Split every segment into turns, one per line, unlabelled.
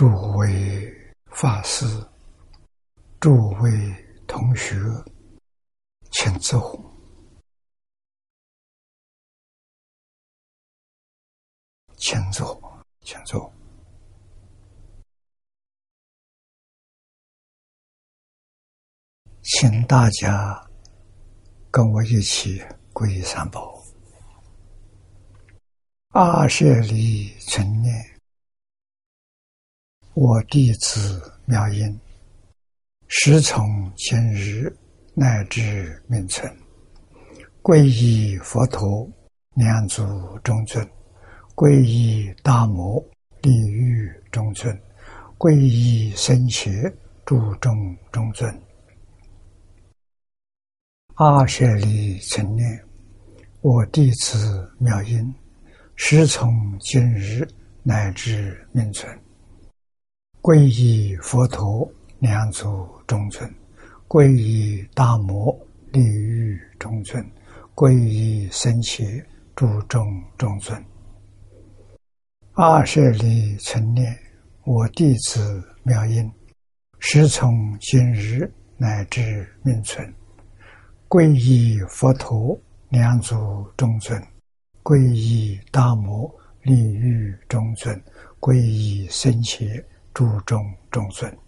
诸位法师、诸位同学，请坐，请坐，请坐。请大家跟我一起皈依三宝。阿舍利存念，我弟子妙音，时从今日乃至命存，皈依佛陀，两足中尊；皈依大摩，利狱中尊；皈依僧伽，诸众中尊。阿舍利成念，我弟子妙音，时从今日乃至命存，皈依佛陀，两足中尊；皈依大摩，利欲中尊；皈依僧伽，诸众中尊。阿舍利成念，我弟子妙音，时从今日乃至命存。皈依佛陀，两足中尊；皈依大摩，利欲中尊；皈依僧伽，诸众中尊。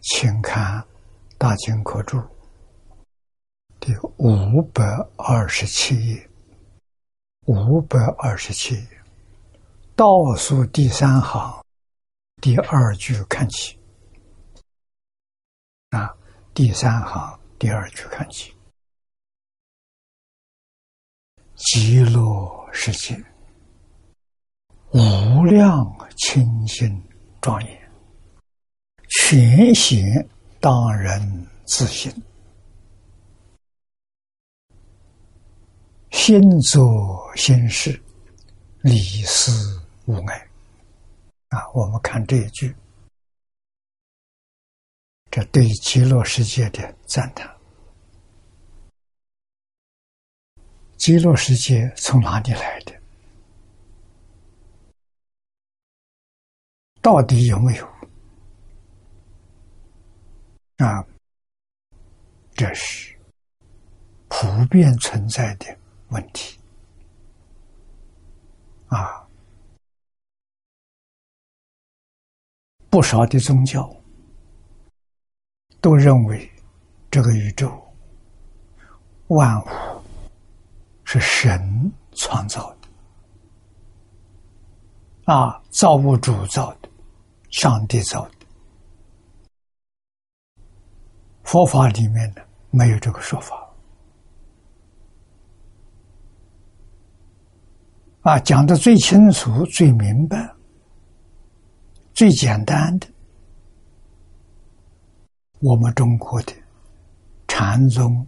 请看《大经科注》第五百二十七页，五百二十七页倒数第三行第二句看起啊，第三行。第二句看起，极乐世界无量清净庄严，全显当人自信，心作心事，理事无碍。啊，我们看这一句。这对极乐世界的赞叹。极乐世界从哪里来的？到底有没有？啊，这是普遍存在的问题。啊，不少的宗教。都认为这个宇宙万物是神创造的，啊，造物主造的，上帝造的。佛法里面呢，没有这个说法。啊，讲的最清楚、最明白、最简单的。我们中国的禅宗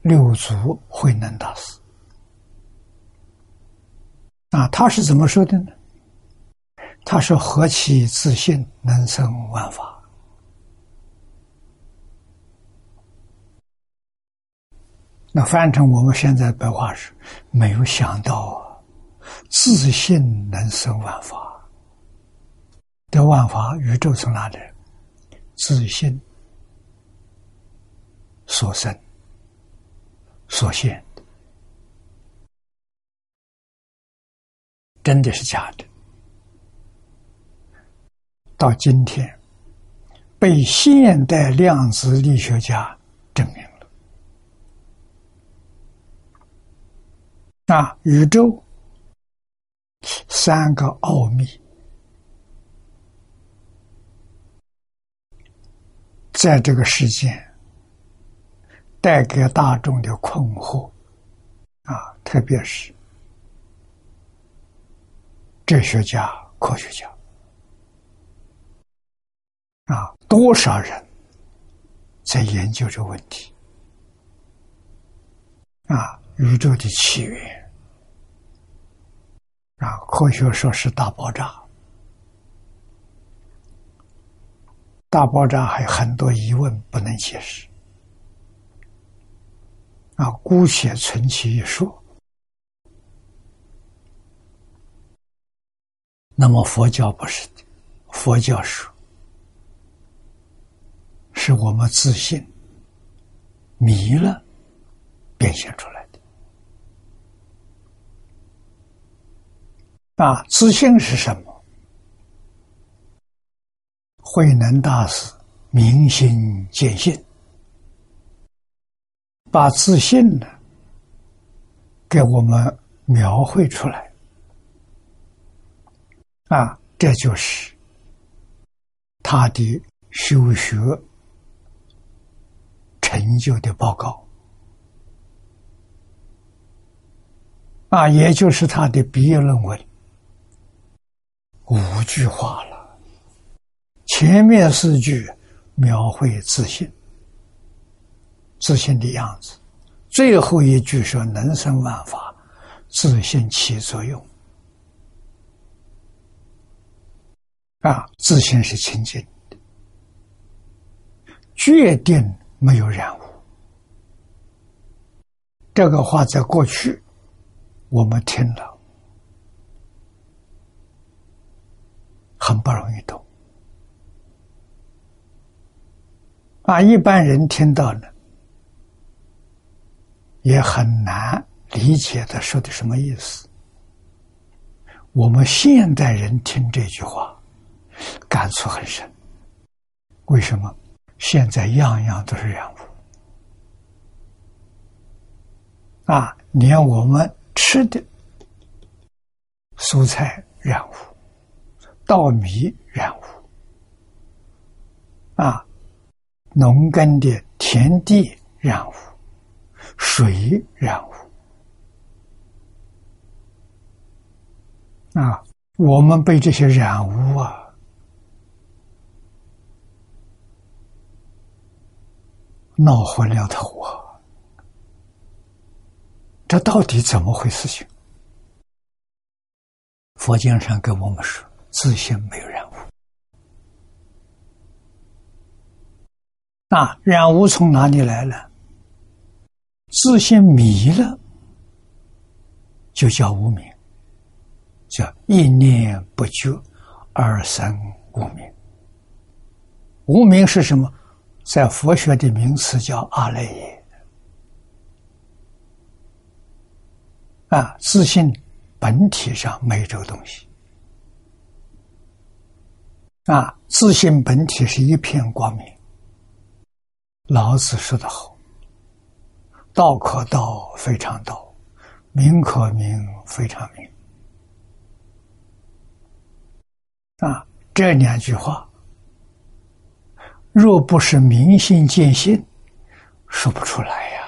六祖慧能大师啊，他是怎么说的呢？他说：“何其自信，能生万法。”那翻成我们现在白话是：没有想到自信能生万法。的万法，宇宙从哪里？自信所生所现，真的是假的？到今天，被现代量子力学家证明了。那宇宙三个奥秘。在这个世间带给大众的困惑啊，特别是哲学家、科学家啊，多少人在研究这问题啊？宇宙的起源啊，科学说是大爆炸。大爆炸还有很多疑问不能解释，啊，姑且存其一说。那么佛教不是的，佛教说是我们自信迷了变现出来的。啊，自信是什么？慧能大师明心见性，把自信呢给我们描绘出来。啊，这就是他的修学成就的报告。啊，也就是他的毕业论文，五句话了。前面四句描绘自信，自信的样子；最后一句说能生万法，自信起作用。啊，自信是清净的，决定没有染污。这个话在过去我们听了很不容易懂啊，一般人听到呢也很难理解他说的什么意思。我们现代人听这句话。感触很深。为什么现在样样都是染污？啊，连我们吃的蔬菜染污，稻米染污，啊，农耕的田地染污，水染污，啊，我们被这些染污啊。闹昏了头啊！这到底怎么回事？情佛经上跟我们说，自信没有染污。那染污从哪里来了？自信迷了，就叫无名，叫一念不觉二生无名。无名是什么？在佛学的名词叫阿赖耶，啊，自信本体上没这个东西，啊，自信本体是一片光明。老子说的好：“道可道，非常道；名可名，非常名。”啊，这两句话。若不是明心见性，说不出来呀。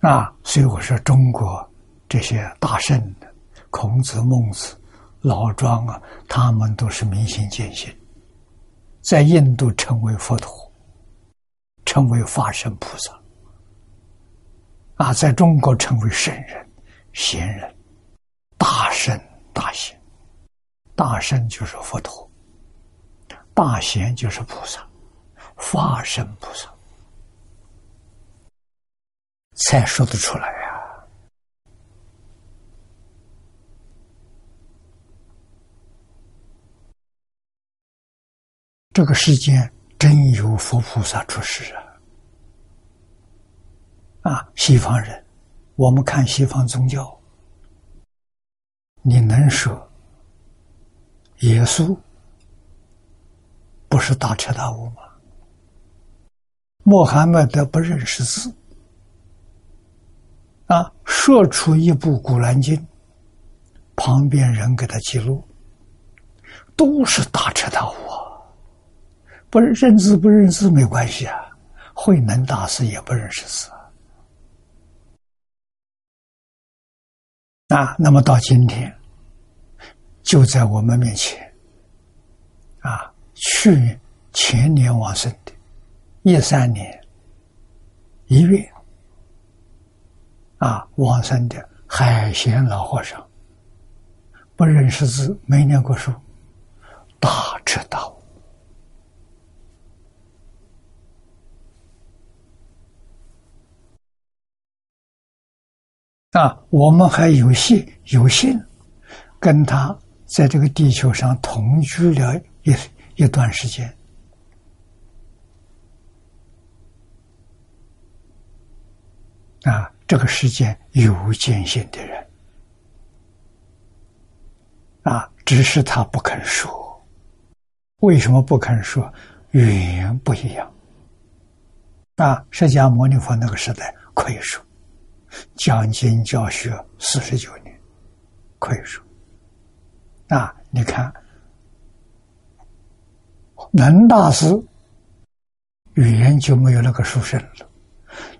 啊，所以我说中国这些大圣，孔子、孟子、老庄啊，他们都是明心见性，在印度成为佛陀，成为法身菩萨。啊，在中国成为圣人、贤人、大圣、大贤，大圣就是佛陀。大贤就是菩萨，法身菩萨才说得出来呀。这个世间真有佛菩萨出世啊！啊，西方人，我们看西方宗教，你能说耶稣？不是大彻大悟吗？穆罕默德不认识字啊，说出一部《古兰经》，旁边人给他记录，都是大彻大悟啊。不认字不认字没关系啊，慧能大师也不认识字啊。那么到今天，就在我们面前。去前年往生的，一三年一月啊，往生的海贤老和尚，不认识字，没念过书，大彻大悟啊！我们还有幸有幸跟他在这个地球上同居了一一段时间。啊，这个世间有见性的人，啊，只是他不肯说。为什么不肯说？语言不一样。啊，释迦牟尼佛那个时代可以说，讲经教学四十九年，可以说。啊，你看，能大师语言就没有那个书生了。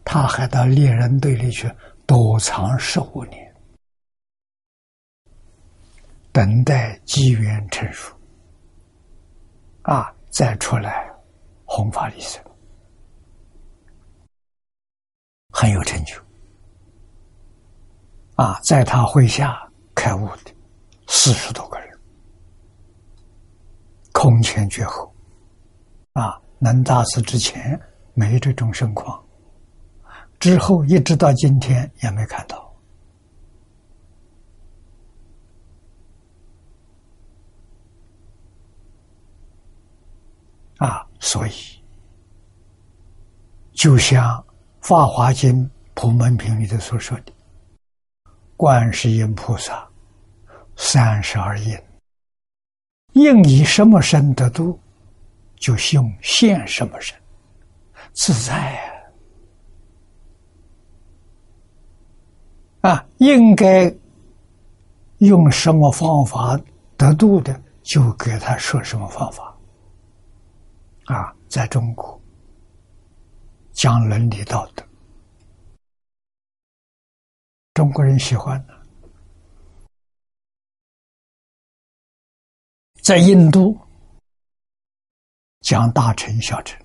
他还到猎人队里去躲藏十五年，等待机缘成熟，啊，再出来弘法利生，很有成就。啊，在他麾下开悟的四十多个人，空前绝后。啊，能大师之前没这种盛况。之后一直到今天也没看到，啊，所以就像《法华经·普门品》里头所说的，观世音菩萨三十二应，应以什么身得度，就用现什么身，自在啊。啊，应该用什么方法得度的，就给他说什么方法。啊，在中国讲伦理道德，中国人喜欢的；在印度讲大乘小乘，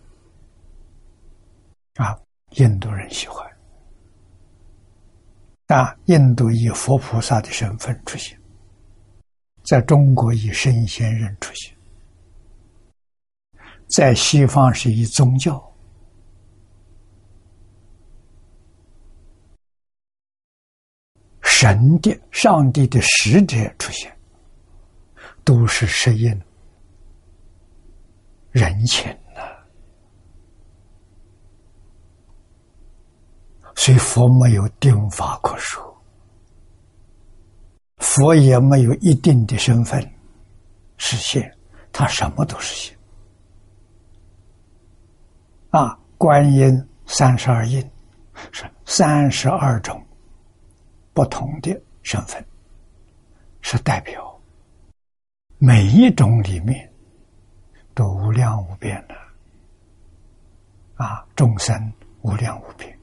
啊，印度人喜欢。啊，印度以佛菩萨的身份出现，在中国以圣贤人出现，在西方是以宗教、神的、上帝的使者出现，都是适应人情呢。所以佛没有定法可说，佛也没有一定的身份实现，他什么都实现。啊，观音三十二应是三十二种不同的身份，是代表每一种里面都无量无边的啊，众生无量无边。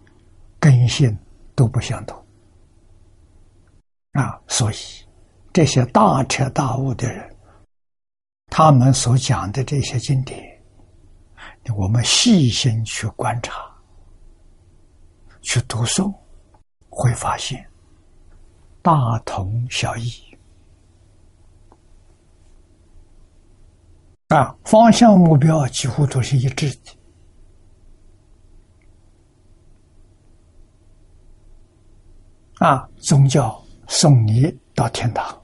根性都不相同啊，所以这些大彻大悟的人，他们所讲的这些经典，我们细心去观察、去读诵，会发现大同小异啊，方向目标几乎都是一致的。啊，宗教送你到天堂，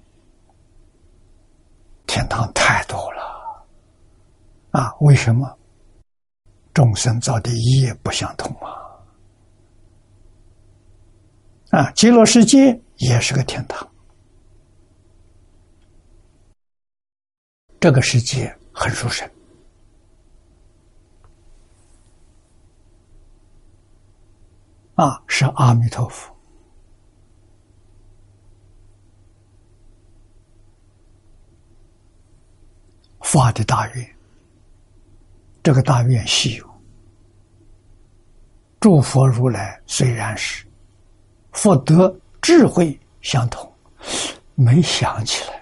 天堂太多了，啊，为什么？众生造的业不相同啊。啊，极乐世界也是个天堂，这个世界很殊胜，啊，是阿弥陀佛。发的大愿，这个大愿稀有。诸佛如来虽然是福德智慧相同，没想起来。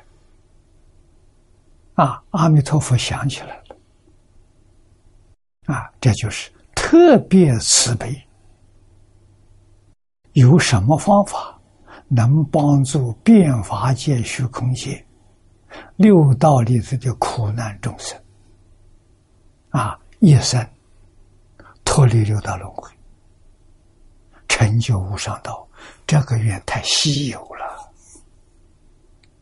啊，阿弥陀佛想起来了。啊，这就是特别慈悲。有什么方法能帮助变法界、虚空界？六道里头的苦难众生，啊，一生脱离六道轮回，成就无上道，这个愿太稀有，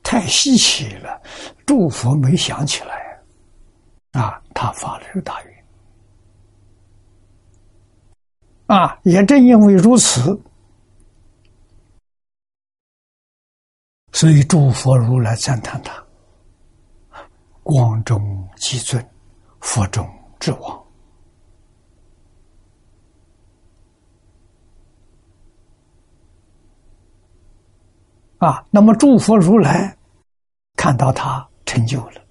太稀奇了，诸佛没想起来，啊，他发了这个大愿，啊，也正因为如此，所以诸佛如来赞叹他，光中极尊，佛中之王。啊，那么诸佛如来看到他成就了，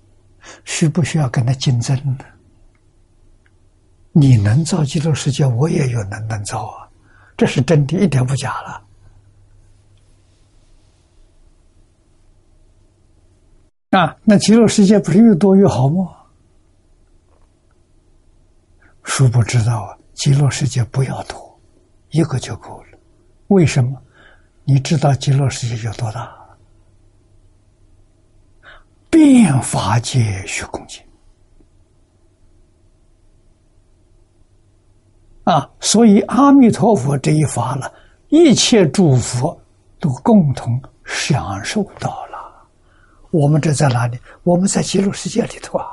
需不需要跟他竞争呢？你能造极乐世界，我也有能能造啊，这是真的，一点不假了。啊，那极乐世界不是越多越好吗？殊不知道啊，极乐世界不要多，一个就够了。为什么？你知道极乐世界有多大？变法界虚空界啊！所以阿弥陀佛这一发了，一切诸佛都共同享受到了。我们这在哪里？我们在极乐世界里头啊！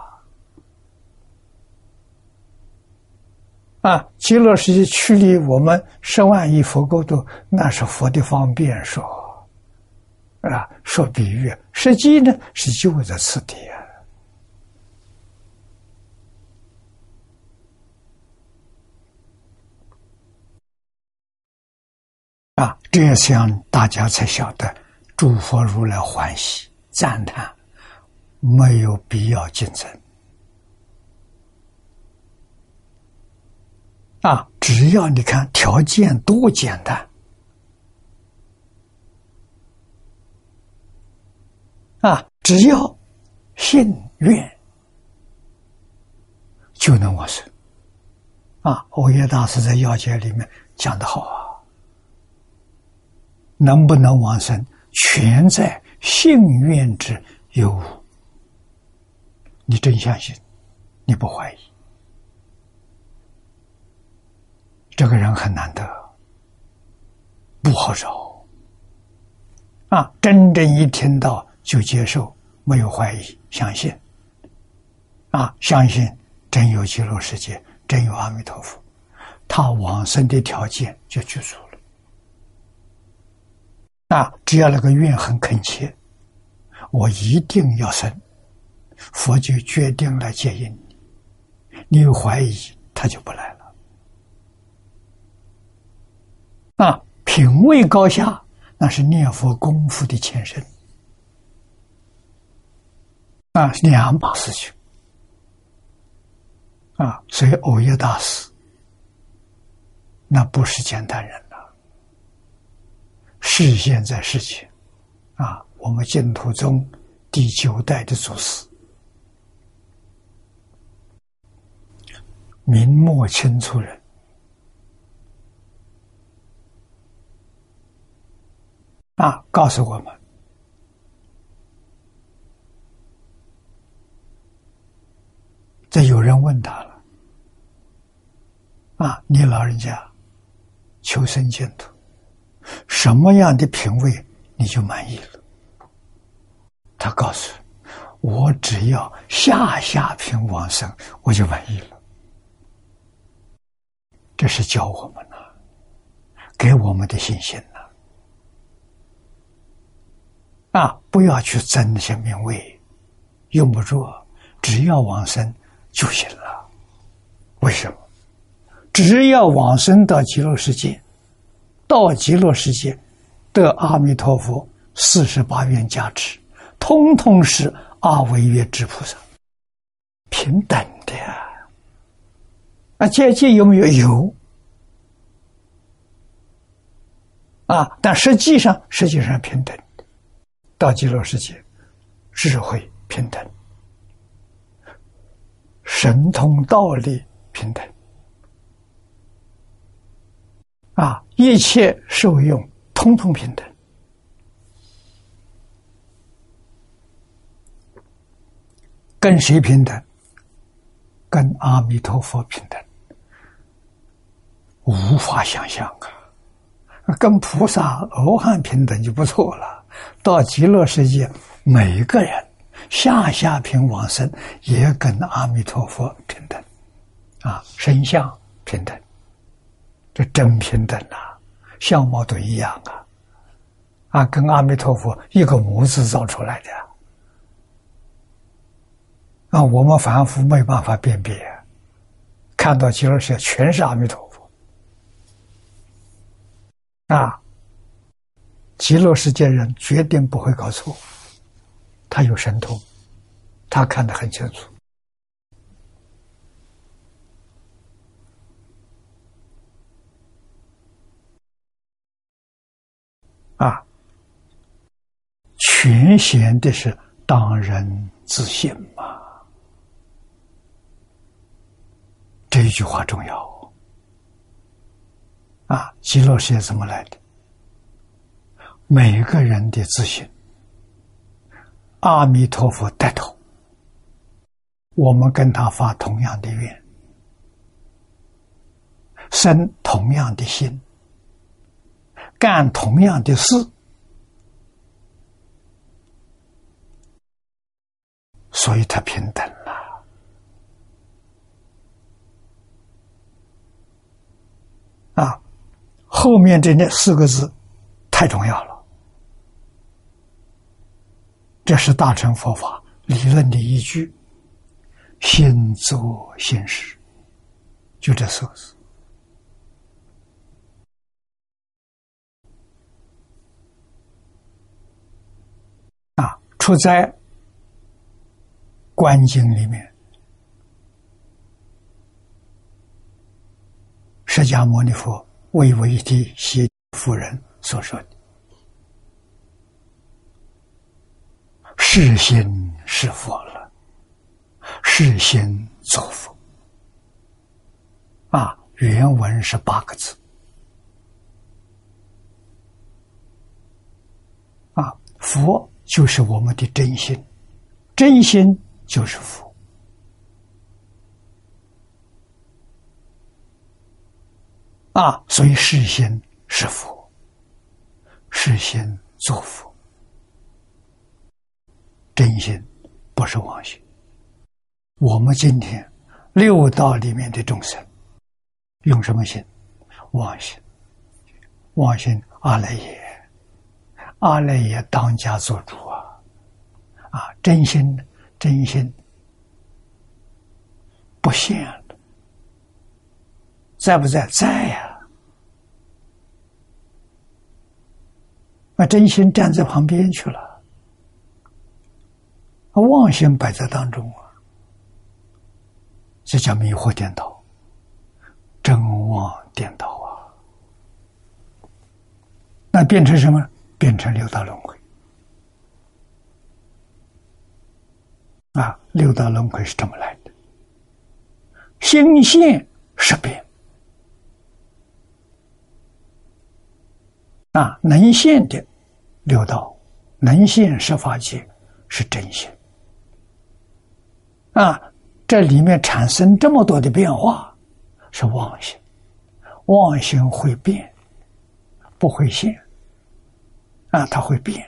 啊，极乐世界距离我们十万亿佛国土，那是佛的方便说，啊，说比喻，实际呢是就在此地啊，啊，这样大家才晓得，诸佛如来欢喜赞叹，没有必要竞争。啊，只要你看条件多简单，啊，只要信愿就能往生。啊，欧耶大师在要解里面讲的好啊，能不能往生，全在信愿之有。你真相信，你不怀疑。这个人很难得，不好找啊！真正一听到就接受，没有怀疑，相信啊，相信真有极乐世界，真有阿弥陀佛，他往生的条件就具足了啊！只要那个愿很恳切，我一定要生，佛就决定来接引你。你有怀疑，他就不来了。啊，品位高下，那是念佛功夫的前身，啊，两把事情，啊，所以偶耶大师，那不是简单人呐，是现在世界，啊，我们净土宗第九代的祖师，明末清初人。啊！告诉我们，这有人问他了。啊，你老人家求生净土，什么样的品位你就满意了？他告诉我，只要下下品往生，我就满意了。这是教我们的，给我们的信心呐。啊！不要去争那些名位，用不着，只要往生就行了。为什么？只要往生到极乐世界，到极乐世界得阿弥陀佛四十八愿加持，通通是阿惟越之菩萨，平等的呀。啊，阶级有没有？有。啊，但实际上，实际上平等。到极乐世界，智慧平等，神通道力平等，啊，一切受用通通平等，跟谁平等？跟阿弥陀佛平等，无法想象啊！跟菩萨、罗汉平等就不错了。到极乐世界，每一个人下下品往生也跟阿弥陀佛平等，啊，身相平等，这真平等啊，相貌都一样啊，啊，跟阿弥陀佛一个模子造出来的，啊，我们凡夫没办法辨别，看到极乐世界全是阿弥陀佛，啊。极乐世界人绝对不会搞错，他有神通，他看得很清楚。啊，全贤的是当人自信嘛，这一句话重要。啊，极乐世界怎么来的？每个人的自信，阿弥陀佛带头，我们跟他发同样的愿，生同样的心，干同样的事，所以他平等了。啊，后面这那四个字太重要了。这是大乘佛法理论的依据，心作现实，就这四个字啊，出在《观经》里面，释迦牟尼佛为为的谢夫人所说的。是心是佛了，是心作佛啊！原文是八个字啊，佛就是我们的真心，真心就是佛啊！所以是心是佛，是心作佛。真心不是妄心。我们今天六道里面的众生用什么心？妄心，妄心阿赖耶，阿赖耶当家做主啊！啊，真心真心不现了，在不在？在呀！那真心站在旁边去了。妄心摆在当中啊，这叫迷惑颠倒，真妄颠倒啊！那变成什么？变成六道轮回啊！六道轮回是这么来的，心现识变啊，能现的六道，能现十法界是真心。啊，这里面产生这么多的变化，是妄心，妄心会变，不会现。啊，它会变，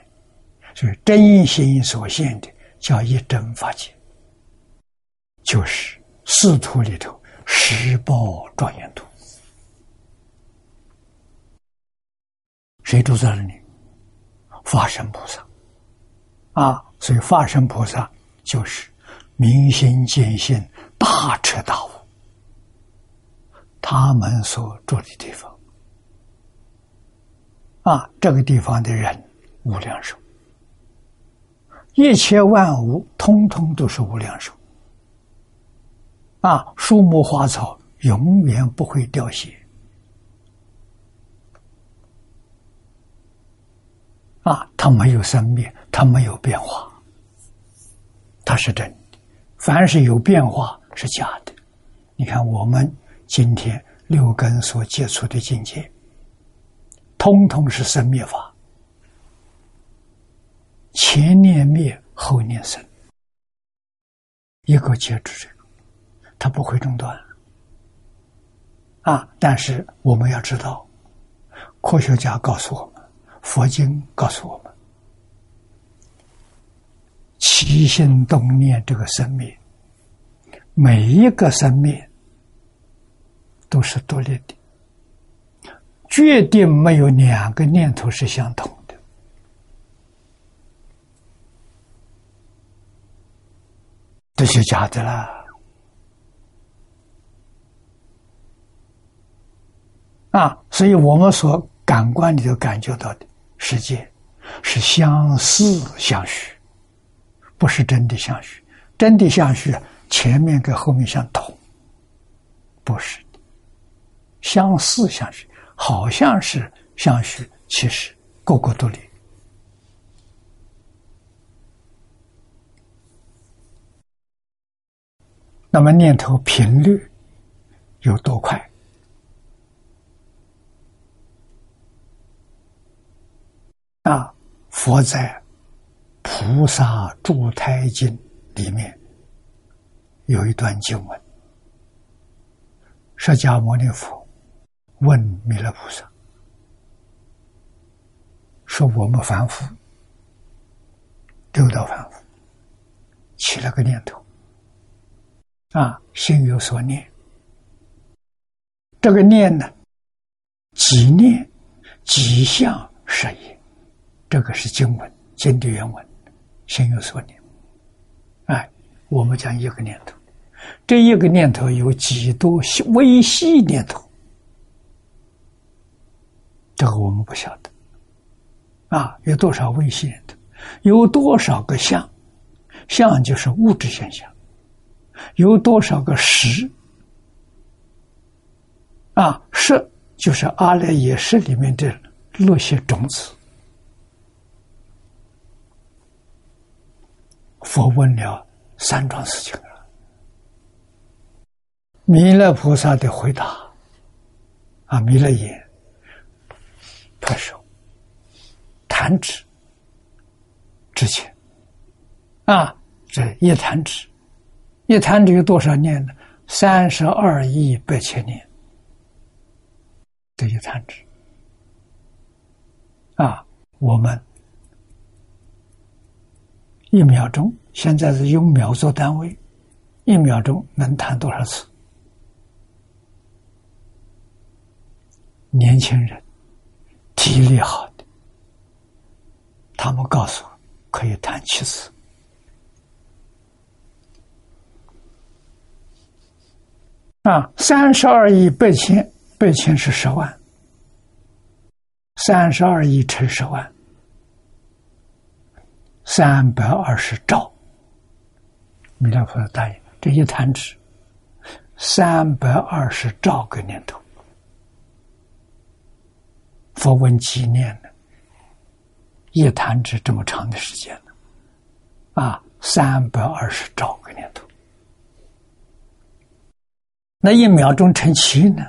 所以真心所现的叫一真法界，就是四图里头十报庄严图。谁住在那里？法身菩萨。啊，所以法身菩萨就是。明心见性，大彻大悟。他们所住的地方，啊，这个地方的人无量寿，一切万物通通都是无量寿。啊，树木花草永远不会凋谢。啊，它没有生灭，它没有变化，它是真。凡是有变化是假的，你看我们今天六根所接触的境界，通通是生灭法，前念灭后念生，一个接住这个，它不会中断。啊！但是我们要知道，科学家告诉我们，佛经告诉我们，起心动念这个生命，每一个生命都是独立的，决定没有两个念头是相同的。这就假的啦！啊，所以我们所感官里头感觉到的世界是相似相许。不是真的相续，真的相续，前面跟后面相同，不是的，相似相续，好像是相续，其实个个独立。那么念头频率有多快？啊，佛在。《菩萨住胎经》里面有一段经文：释迦牟尼佛问弥勒菩萨说：“我们凡夫六道凡夫起了个念头啊，心有所念，这个念呢，即念即相是也。这个是经文经的原文。”心有所念，哎，我们讲一个念头，这一个念头有几多微细念头？这个我们不晓得。啊，有多少微细念头？有多少个相？相就是物质现象。有多少个识？啊，识就是阿赖耶识里面的那些种子。佛问了三桩事情了，弥勒菩萨的回答，啊，弥勒眼拍手，弹指之前，啊，这一弹指，一弹指有多少年呢？三十二亿八千年，这一弹指，啊，我们。一秒钟，现在是用秒做单位，一秒钟能弹多少次？年轻人体力好的，他们告诉我可以弹七次。啊，三十二亿八千，八千是十万，三十二亿乘十万。三百二十兆，弥勒菩萨答应，这一弹指，三百二十兆个念头。佛问几念呢？一弹指这么长的时间呢？啊，三百二十兆个念头。那一秒钟成七呢？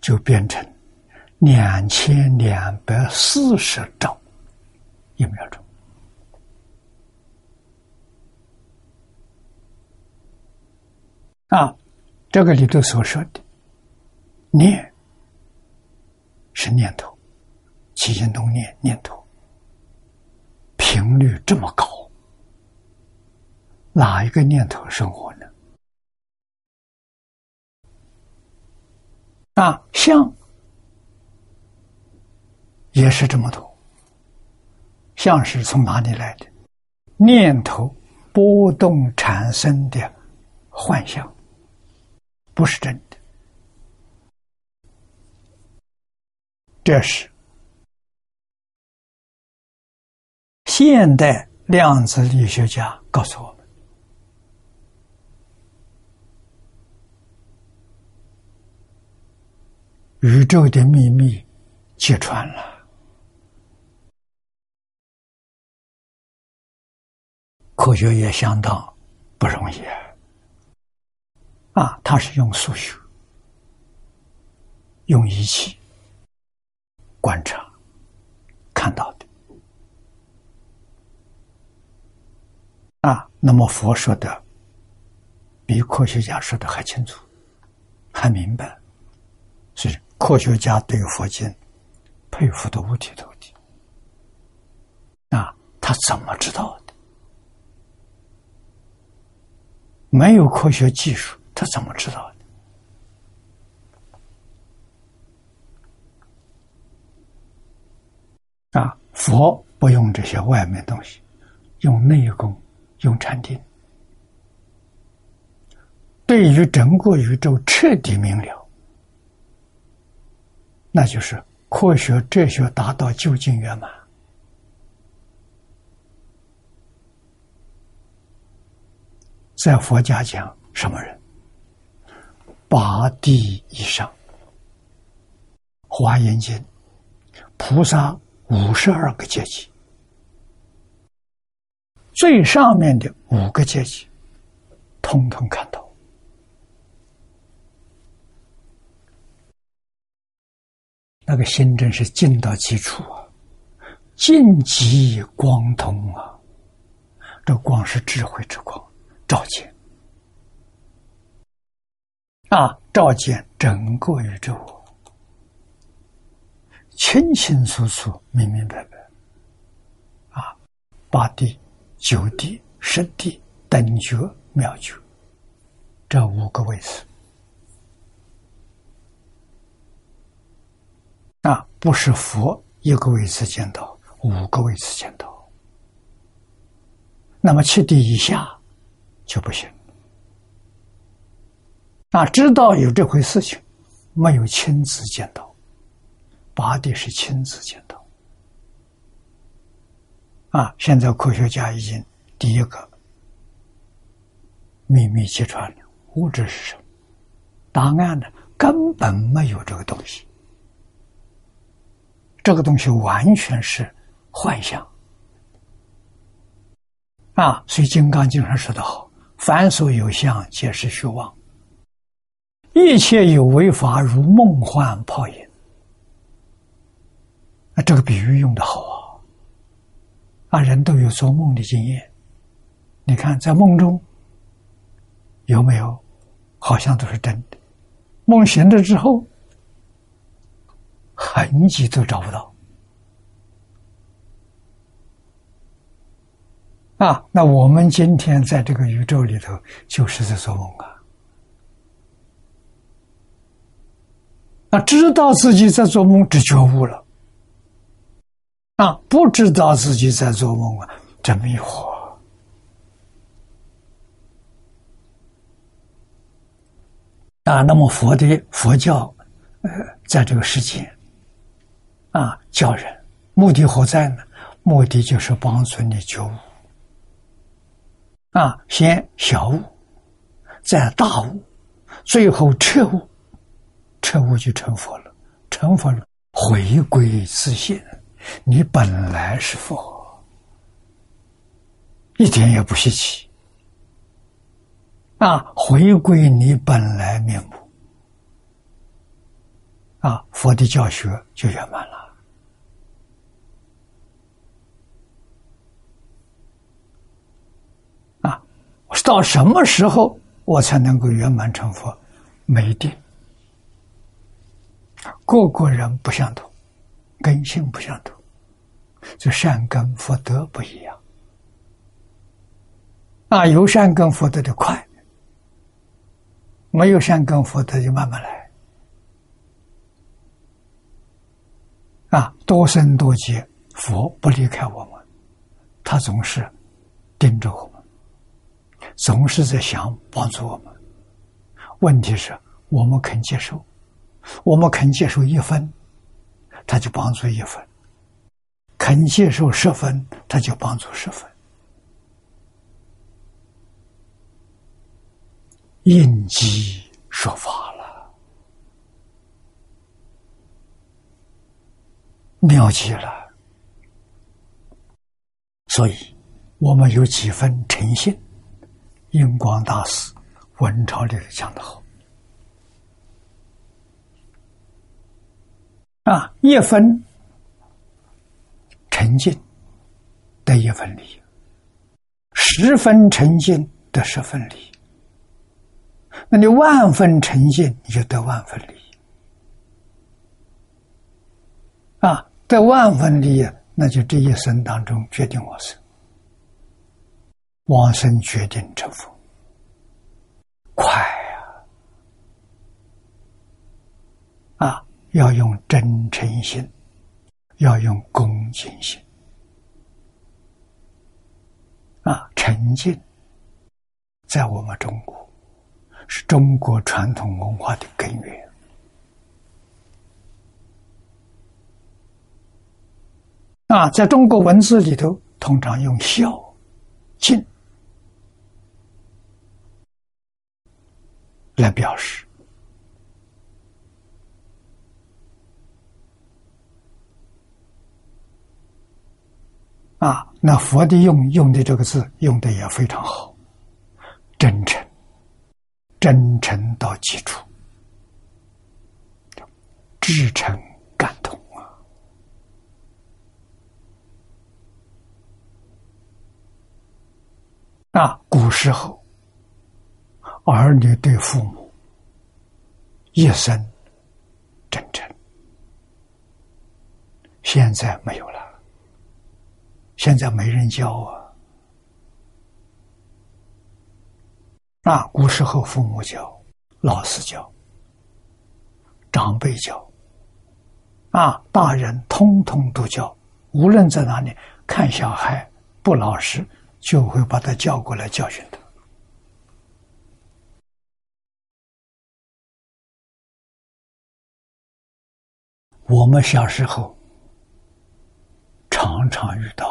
就变成两千两百四十兆。一秒钟啊，这个里头所说的念是念头，起心动念念头频率这么高，哪一个念头生活呢？啊，相也是这么多。像是从哪里来的？念头波动产生的幻象，不是真的。这是现代量子力学家告诉我们：宇宙的秘密揭穿了。科学也相当不容易啊！他是用数学、用仪器观察看到的啊。那么佛说的比科学家说的还清楚、还明白，是科学家对佛经佩服的五体投地啊。他怎么知道的？没有科学技术，他怎么知道的？啊，佛不用这些外面东西，用内功，用禅定，对于整个宇宙彻底明了，那就是科学哲学达到究竟圆满。在佛家讲什么人？八地以上，华严经，菩萨五十二个阶级，最上面的五个阶级，通通看到。那个心真是进到基础啊，尽极光通啊，这光是智慧之光。照见啊，照见整个宇宙，清清楚楚、明明白白。啊，八地、九地、十地、等觉、妙觉，这五个位置，啊，不是佛一个位置见到，五个位置见到。那么七地以下。就不行啊！知道有这回事情，没有亲自见到，八地是亲自见到啊！现在科学家已经第一个秘密揭穿了物质是什么？答案呢？根本没有这个东西，这个东西完全是幻想啊！所以《金刚经》上说的好。凡所有相，皆是虚妄。一切有为法，如梦幻泡影。啊，这个比喻用的好啊！啊，人都有做梦的经验。你看，在梦中有没有？好像都是真的。梦醒了之后，痕迹都找不到。啊，那我们今天在这个宇宙里头，就是在做梦啊！啊，知道自己在做梦，这觉悟了；啊，不知道自己在做梦啊，这迷惑。啊，那么佛的佛教，呃，在这个世界，啊，教人目的何在呢？目的就是帮助你觉悟。啊，先小悟，再大悟，最后彻悟，彻悟就成佛了。成佛了，回归自信，你本来是佛，一点也不稀奇。啊，回归你本来面目，啊，佛的教学就圆满了。到什么时候我才能够圆满成佛？没定，个个人不相同，根性不相同，这善根福德不一样。啊，有善根福德的快，没有善根福德就慢慢来。啊，多生多劫，佛不离开我们，他总是盯着我们。总是在想帮助我们，问题是我们肯接受，我们肯接受一分，他就帮助一分；肯接受十分，他就帮助十分。应机说法了，妙极了。所以，我们有几分诚信。印光大师文钞里讲的好。啊，一分沉静得一分利，十分沉静得十分利，那你万分沉静，你就得万分利啊，得万分利益，那就这一生当中决定往生，往生决定成佛，快呀！啊，要用真诚心，要用恭敬心，啊，沉静，在我们中国是中国传统文化的根源。啊，在中国文字里头，通常用孝、敬来表示。啊，那佛的用用的这个字用的也非常好，真诚，真诚到基础，至诚感动。啊，古时候，儿女对父母一生真诚，现在没有了。现在没人教啊！啊，古时候父母教，老师教，长辈教，啊，大人通通都教。无论在哪里看小孩不老实。就会把他叫过来教训他。我们小时候常常遇到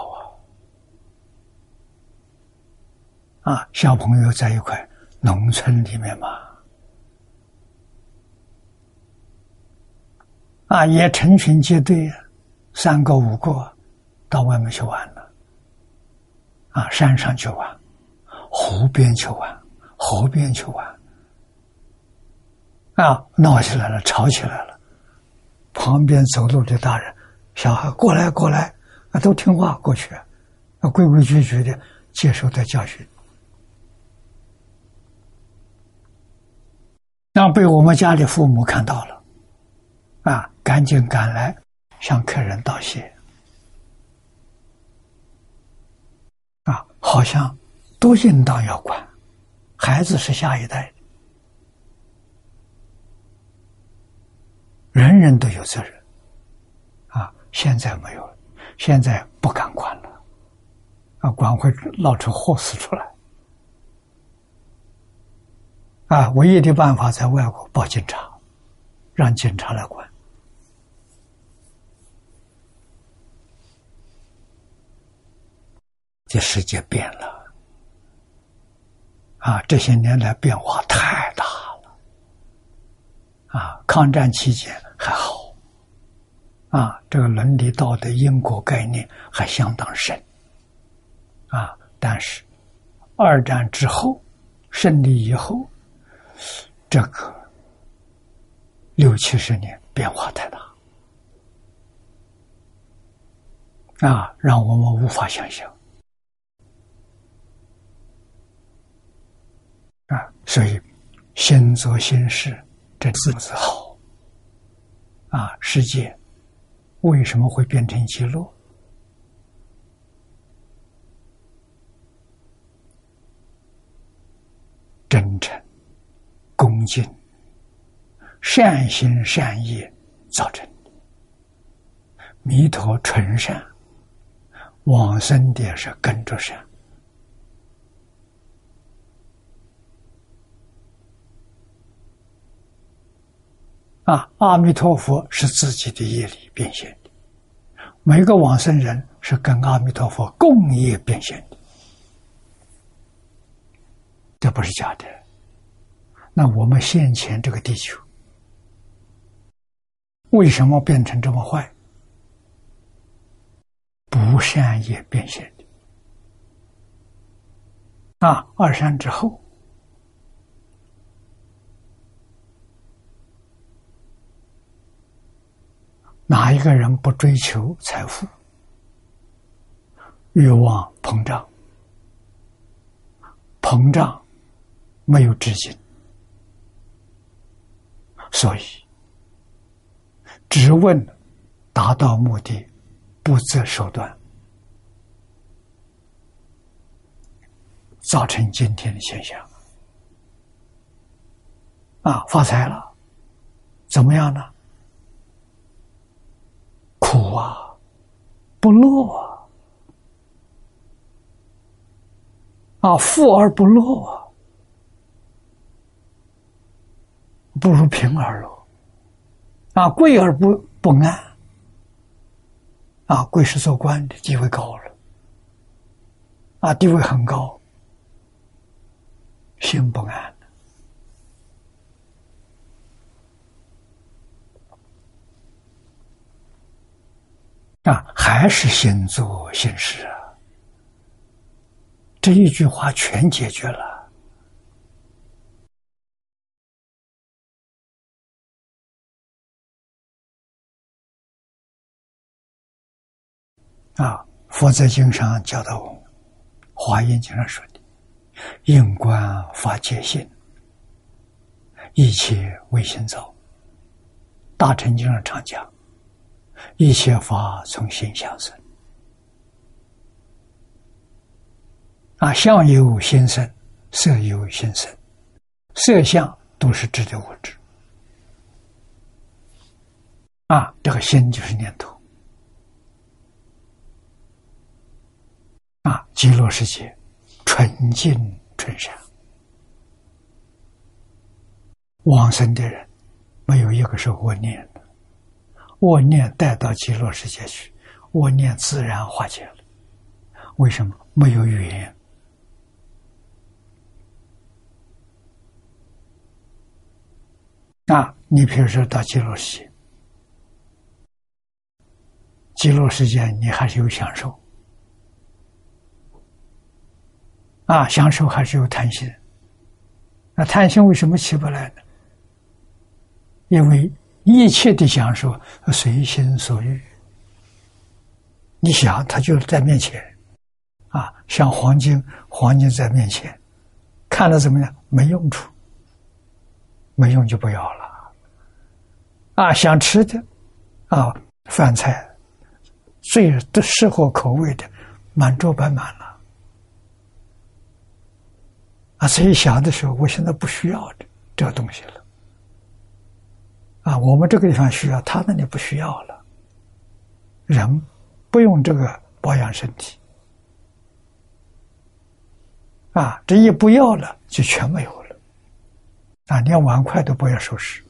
啊，啊，小朋友在一块农村里面嘛，啊，也成群结队，三个五个到外面去玩了。啊，山上去玩，湖边去玩，河边去玩，啊，闹起来了，吵起来了。旁边走路的大人、小孩过来过来，啊，都听话过去，啊，规规矩矩的接受的教训。那被我们家里父母看到了，啊，赶紧赶来向客人道谢。啊好像都应当要管，孩子是下一代，人人都有责任。啊，现在没有了，现在不敢管了，啊，管会闹出祸事出来。啊，唯一的办法在外国报警察，让警察来管。这世界变了，啊，这些年来变化太大了，啊，抗战期间还好，啊，这个伦理道德因果概念还相当深，啊，但是二战之后胜利以后，这个六七十年变化太大，啊，让我们无法想象。啊，所以“先做先事”这字字好。啊，世界为什么会变成极乐？真诚、恭敬、善心善意造成弥陀纯善，往生的是跟着善。啊，阿弥陀佛是自己的业力变现的，每个往生人是跟阿弥陀佛共业变现的，这不是假的。那我们现前这个地球，为什么变成这么坏？不善业变现的。啊，二善之后。哪一个人不追求财富？欲望膨胀，膨胀没有止境，所以只问达到目的，不择手段，造成今天的现象。啊，发财了，怎么样呢？苦啊，不乐啊，啊，富而不乐啊，不如贫而乐，啊，贵而不不安，啊，贵是做官的，地位高了，啊，地位很高，心不安。啊，还是先做先事啊！这一句话全解决了。啊，佛在经上教导我们，《华严经》上说的：“应观法界性，一切为心造。”《大乘经》上常讲。一切法从心相生，啊，相由心生，色由心生，色相都是指的物质，啊，这个心就是念头，啊，极乐世界纯净纯善，往生的人没有一个是恶念的。恶念带到极乐世界去，恶念自然化解了。为什么没有语言？啊，你比如说到极乐世界，极乐世界你还是有享受，啊，享受还是有贪心。那贪心为什么起不来呢？因为。一切的享受随心所欲，你想，它就在面前，啊，像黄金，黄金在面前，看了怎么样？没用处，没用就不要了。啊，想吃的，啊，饭菜，最的适合口味的，满桌摆满了。啊，所以想的时候，我现在不需要这这东西了。啊，我们这个地方需要，他那里不需要了。人不用这个保养身体，啊，这一不要了，就全没有了。啊，连碗筷都不要收拾，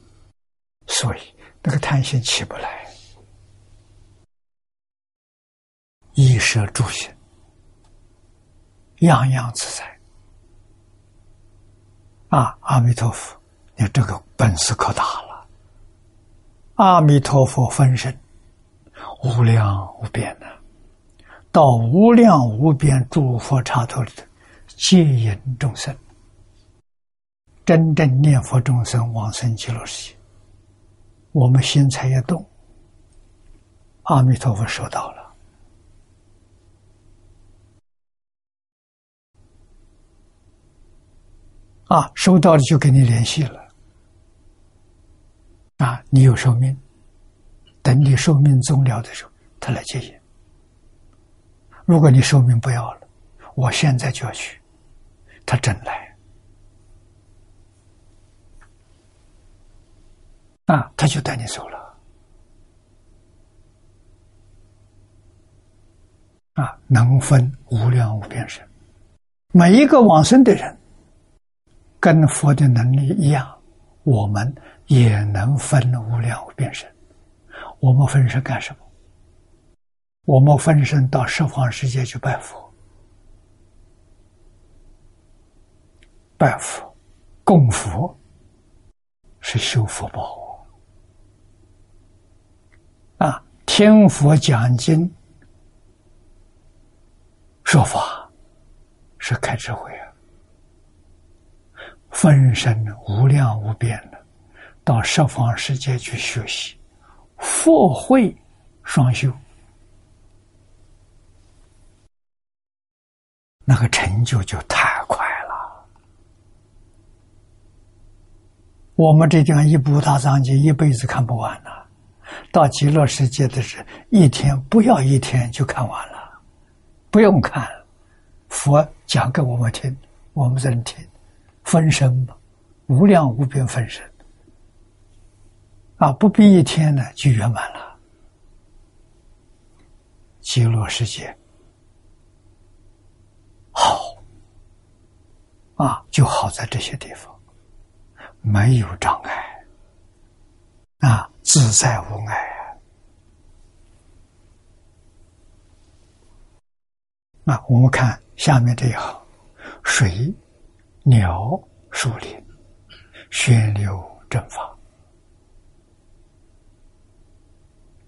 所以那个贪心起不来。衣食住行，样样自在。啊，阿弥陀佛，你这个本事可大了。阿弥陀佛分身，无量无边的，到无量无边诸佛刹土里头接引众生，真正念佛众生往生极乐世界，我们心才一动，阿弥陀佛收到了，啊，收到了就跟你联系了。啊，你有寿命，等你寿命终了的时候，他来接引。如果你寿命不要了，我现在就要去，他真来，啊，他就带你走了。啊，能分无量无边身，每一个往生的人，跟佛的能力一样，我们。也能分无量无边身，我们分身干什么？我们分身到十方世界去拜佛，拜佛、供佛是修福报啊！听佛讲经、说法是开智慧啊！分身无量无边。到十方世界去学习，佛会双修，那个成就就太快了。我们这地方一部大藏经一辈子看不完呐，到极乐世界的是一天不要一天就看完了，不用看，佛讲给我们听，我们在听，分身嘛，无量无边分身，啊，不必一天呢就圆满了。极乐世界好啊，就好在这些地方，没有障碍啊。自在无碍啊！啊，我们看下面这一行：水、鸟、树林、旋流正法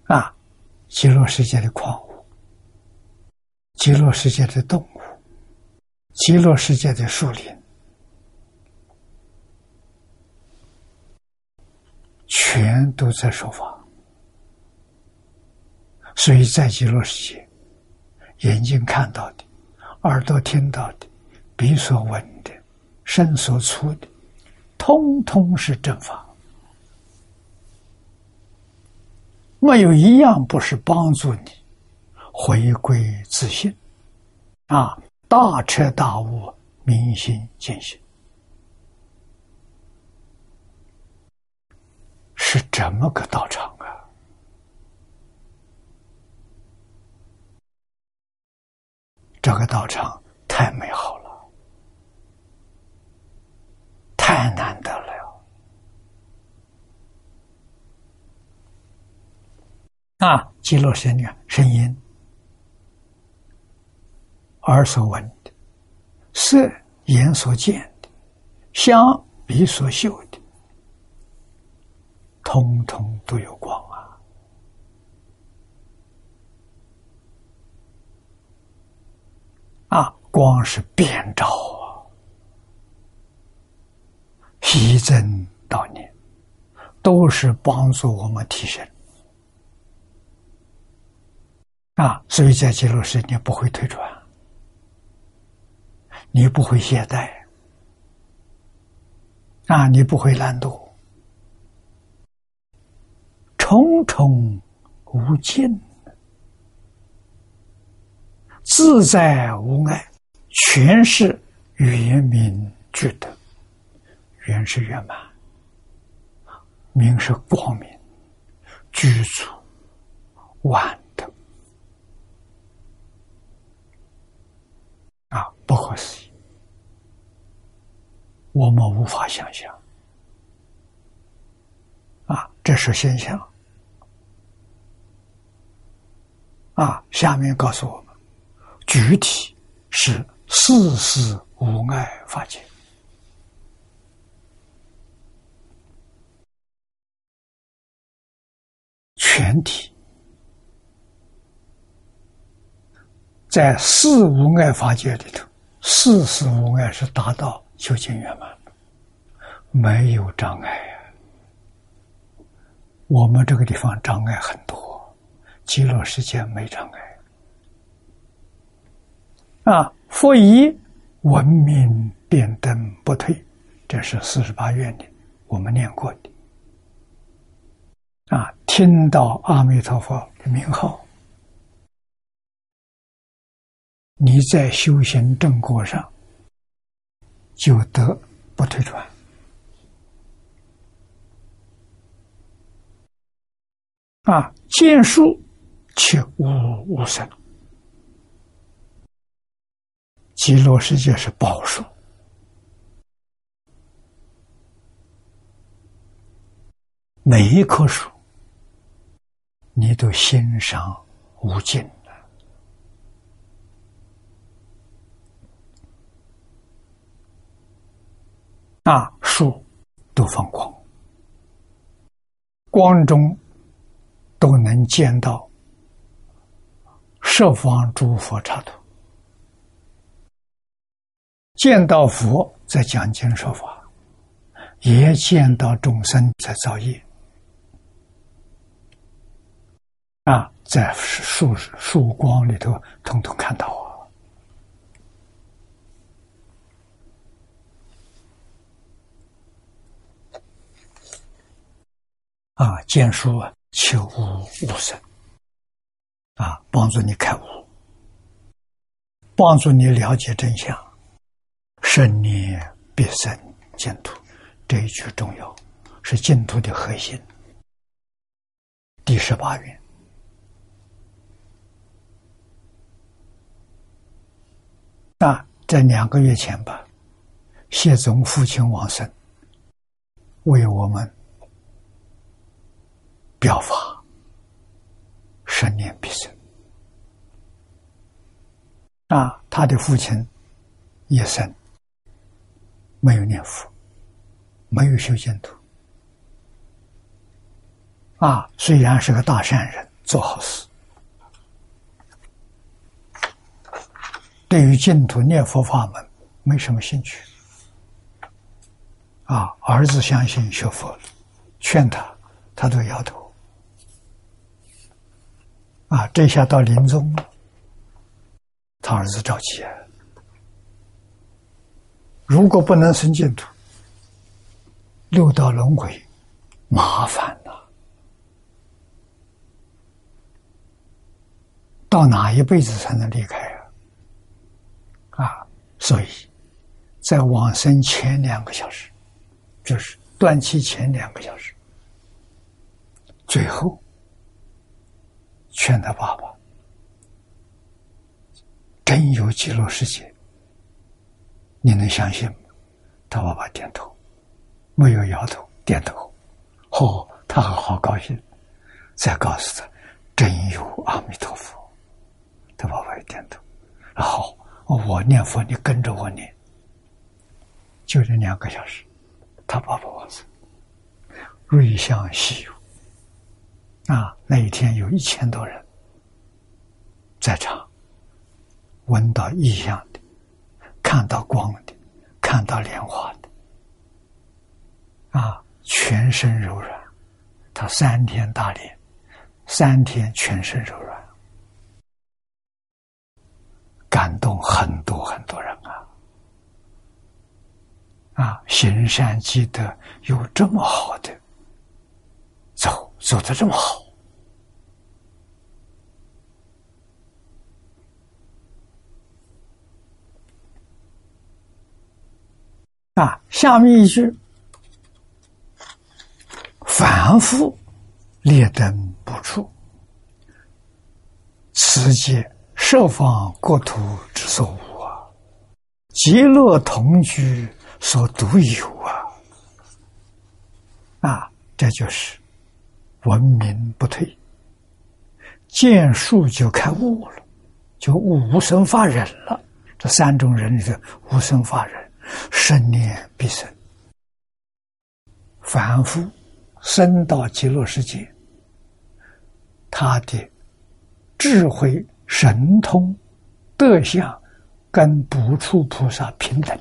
啊，极乐世界的矿物，极乐世界的动物，极乐世界的树林。全都在说法，所以在极乐世界，眼睛看到的，耳朵听到的，鼻所闻的，身所触的，通通是正法，没有一样不是帮助你回归自信，啊，大彻大悟，明心见性。是这么个道场啊！这个道场太美好了，太难得了啊！极乐世界声音，耳所闻的，色眼所见的，香鼻所嗅的。通通都有光啊！啊，光是遍照啊，息增道念，都是帮助我们提升啊！所以在极乐世界不会退转，你不会懈怠啊，你不会懒惰。重重无尽，自在无碍，全是圆明具德。圆是圆满，明是光明，具足万德啊！不可思议，我们无法想象啊！这是现象。啊，下面告诉我们，具体是四事无碍法界，全体在四无碍法界里头，四事无碍是达到究竟圆满，没有障碍啊。我们这个地方障碍很多。极乐世界没障碍啊！佛以文明变灯不退，这是四十八愿的，我们念过的啊。听到阿弥陀佛的名号，你在修行正果上就得不退转啊！见书。切无无生，极乐世界是宝树，每一棵树，你都欣赏无尽啊！树都放光，光中都能见到。十方诸佛刹土，见到佛在讲经说法，也见到众生在造业啊，在树树光里头，统统看到啊！啊，见书啊，求悟无生，啊，帮助你开悟，帮助你了解真相，生念必生净土，这一句重要，是净土的核心。第十八愿。那在两个月前吧，谢总父亲往生，为我们表法，生念必生。啊，他的父亲一生没有念佛，没有修净土。啊，虽然是个大善人，做好事。对于净土念佛法门没什么兴趣，啊，儿子相信学佛，劝他，他都摇头，啊，这下到临终了，他儿子着急啊，如果不能生净土，六道轮回，麻烦了，到哪一辈子才能离开啊？啊，所以，在往生前两个小时，就是断气前两个小时，最后劝他爸爸，真有极乐世界，你能相信吗？他爸爸点头，没有摇头，点头。哦，他好高兴，再告诉他，真有阿弥陀佛。他爸爸也点头，好。我念佛，你跟着我念，就这两个小时，他爸爸往生，瑞相稀有啊！那一天有一千多人在场，闻到异象的，看到光的，看到莲花的，啊，全身柔软，他三天大练，三天全身柔软。感动很多很多人啊！啊，行善积德有这么好的，走走的这么好啊！下面一句，反复列灯不出，此界。设方国土之所无啊，极乐同居所独有啊，啊，这就是文明不退，见树就开悟了，就无生法忍了。这三种人里头，无生法忍，生念必生，反复升到极乐世界，他的智慧。神通、德相，跟不处菩萨平等，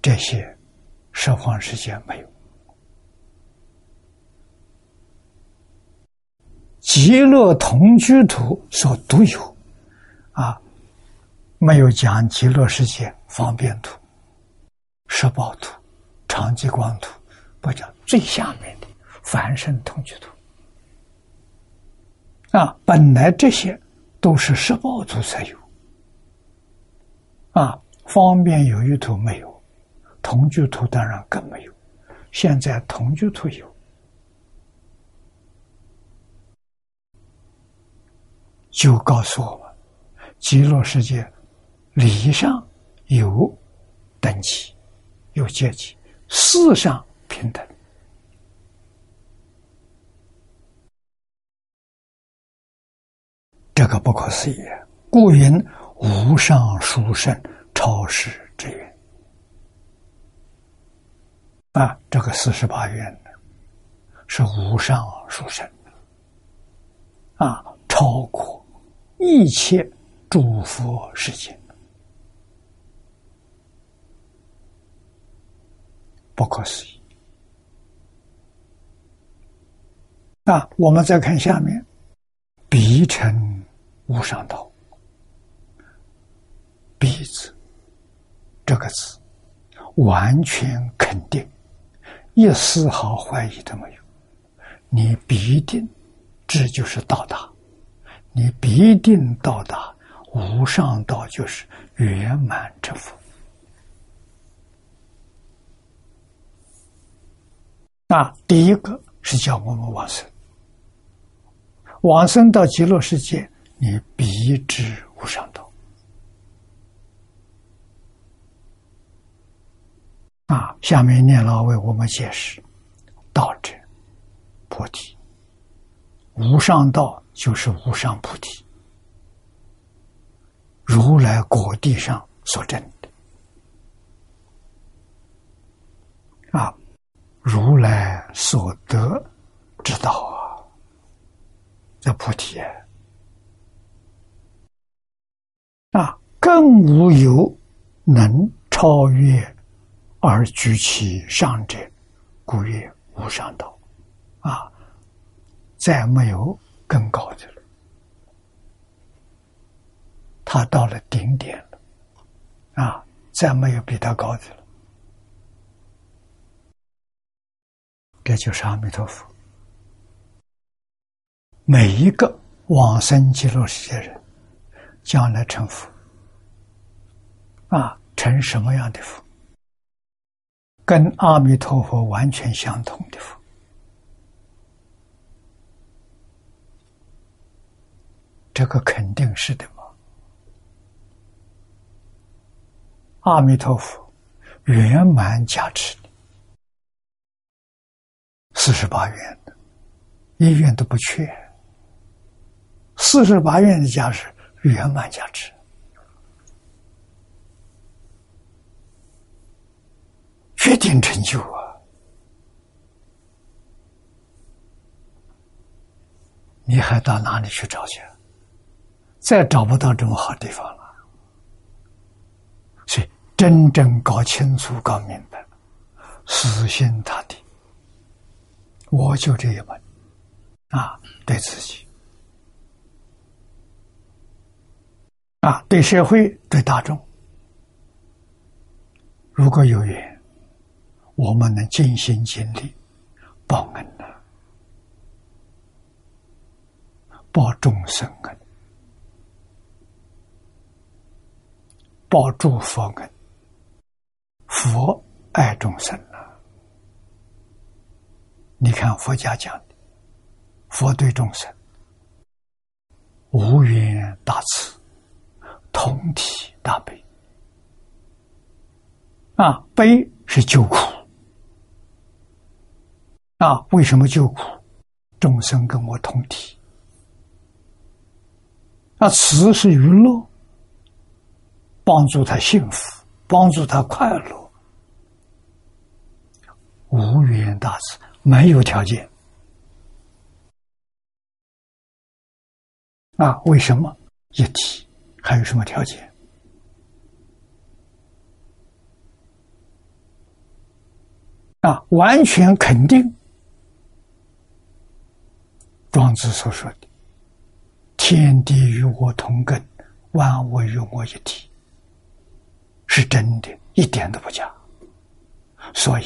这些十方世界没有。极乐同居土所独有，啊，没有讲极乐世界方便土、十宝土、长吉光土，不讲最下面的凡圣同居土。啊，本来这些都是十报图才有，啊，方便有余图没有，同居图当然更没有。现在同居图有，就告诉我们，极乐世界理上有等级，有阶级，事上平等。这个不可思议，故云无上殊胜超世之愿啊！这个四十八愿呢，是无上殊胜啊，超过一切诸佛世界，不可思议。那我们再看下面，彼成。无上道，鼻字这个字，完全肯定一丝毫怀疑都没有，你必定这就是到达，你必定到达无上道，就是圆满之福。那第一个是叫我们往生，往生到极乐世界，你必知无上道。啊，下面念老为我们解释：道者，菩提。无上道就是无上菩提，如来果地上所证的。啊，如来所得之道啊，这菩提啊，更无有能超越。而举其上者，故曰无上道。啊，再没有更高的了。他到了顶点了，啊，再没有比他高的了。这就是阿弥陀佛。每一个往生极乐世界人，将来成佛，啊，成什么样的佛？跟阿弥陀佛完全相同的佛，这个肯定是的嘛？阿弥陀佛圆满加持的，四十八愿的，一愿都不缺，四十八愿的加持圆满加持。决定成就啊！你还到哪里去找去？再找不到这么好地方了。所以，真正搞清楚、搞明白，死心塌地，我就这一门啊，对自己啊，对社会、对大众，如果有缘。我们能尽心尽力报恩呢，报众生恩，报诸佛恩。佛爱众生啊！你看佛家讲的，佛对众生无缘大慈，同体大悲啊，悲是救苦。啊，为什么救苦？众生跟我同体。那慈是娱乐，帮助他幸福，帮助他快乐，无缘大慈，没有条件。啊，为什么一体？还有什么条件？啊，完全肯定。庄子所说的“天地与我同根，万物与我一体”，是真的，一点都不假。所以，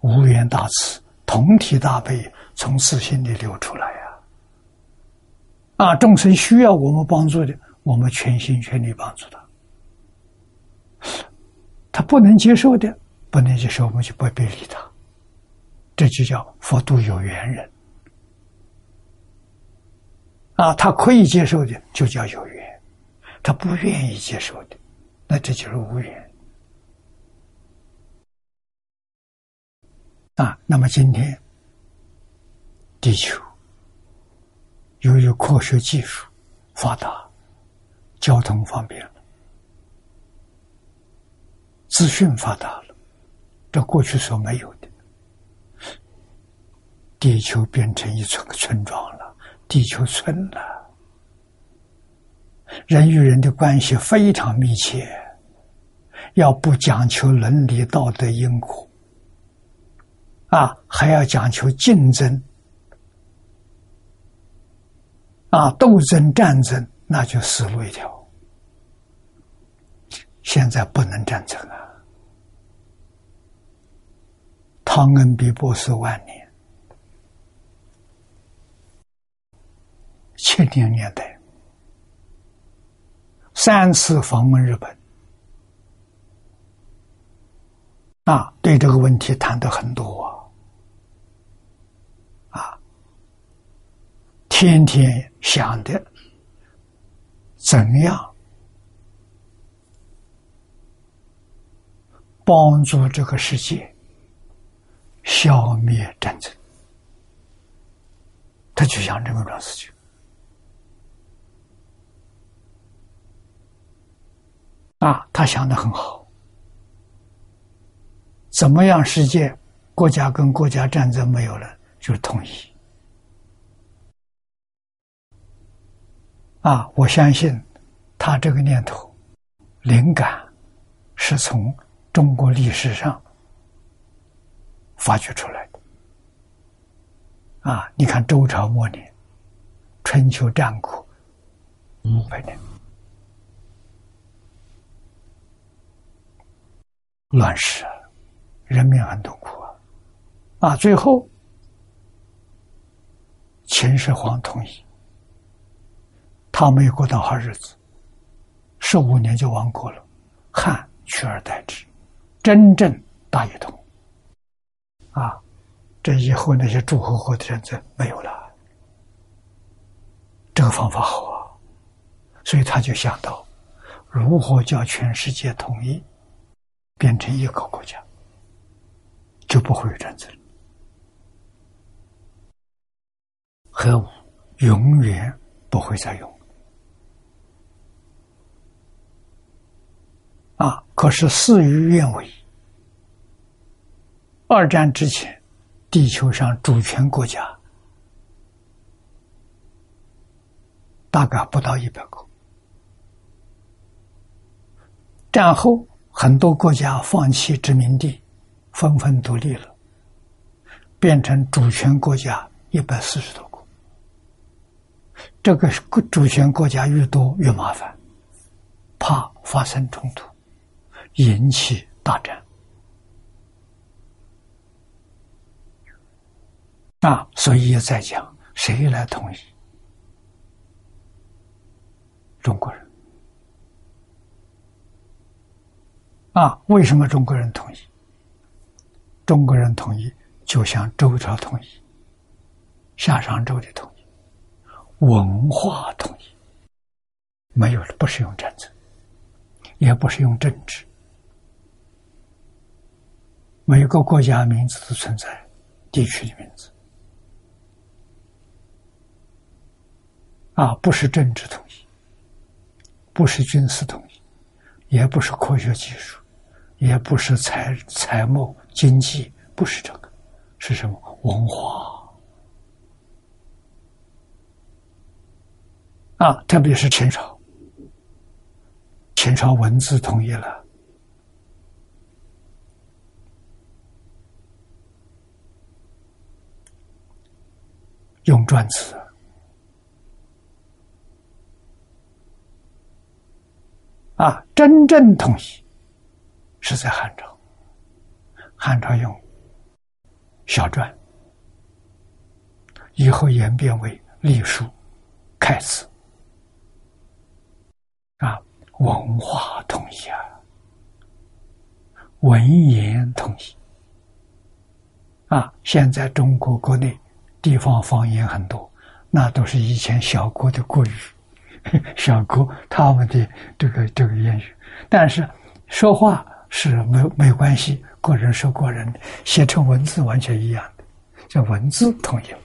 无缘大慈、同体大悲从自心里流出来呀！啊，众生需要我们帮助的，我们全心全力帮助他；他不能接受的，不能接受，我们就不必理他。这就叫佛度有缘人。啊，他可以接受的就叫有缘，他不愿意接受的，那这就是无缘。啊，那么今天地球由于科学技术发达，交通方便了，资讯发达了，这过去所没有的，地球变成一村村庄了。地球村了，人与人的关系非常密切，要不讲求伦理道德因果，啊，还要讲求竞争，啊，斗争战争，那就死路一条。现在不能战争啊，汤恩比博士万年，七零年代三次访问日本，啊，对这个问题谈的很多啊，天天想的怎样。帮助这个世界消灭战争，他就想这么桩事情啊，他想的很好。怎么样，世界国家跟国家战争没有了，就是统一啊！我相信他这个念头灵感是从。中国历史上发掘出来的啊！你看周朝末年，春秋战国五百年乱世，人民很痛苦啊！啊，最后秦始皇同意，他没有过到好日子，十五年就亡国了，汉取而代之。真正大一统啊！这以后那些诸侯国的战争没有了，这个方法好啊，所以他就想到如何叫全世界统一，变成一个国家，就不会有战争，核武永远不会再用啊！可是事与愿违。二战之前，地球上主权国家大概不到一百个。战后，很多国家放弃殖民地，纷纷独立了，变成主权国家一百四十多个。这个主权国家越多越麻烦，怕发生冲突，引起大战。啊，所以也在讲谁来统一？中国人啊？为什么中国人统一？中国人统一就像周朝统一、夏商周的统一，文化统一，没有了，不是用战争，也不是用政治，每个国家名字都存在，地区的名字。啊，不是政治统一，不是军事统一，也不是科学技术，也不是财财贸经济，不是这个，是什么文化？啊，特别是秦朝，秦朝文字统一了，用篆字。啊，真正统一是在汉朝，汉朝用小篆，以后演变为隶书、楷字，啊，文化统一啊，文言统一，啊，现在中国国内地方方言很多，那都是以前小国的国语。小国他们的这个这个言语，但是说话是没没关系，个人说个人，写成文字完全一样的，叫文字统一了。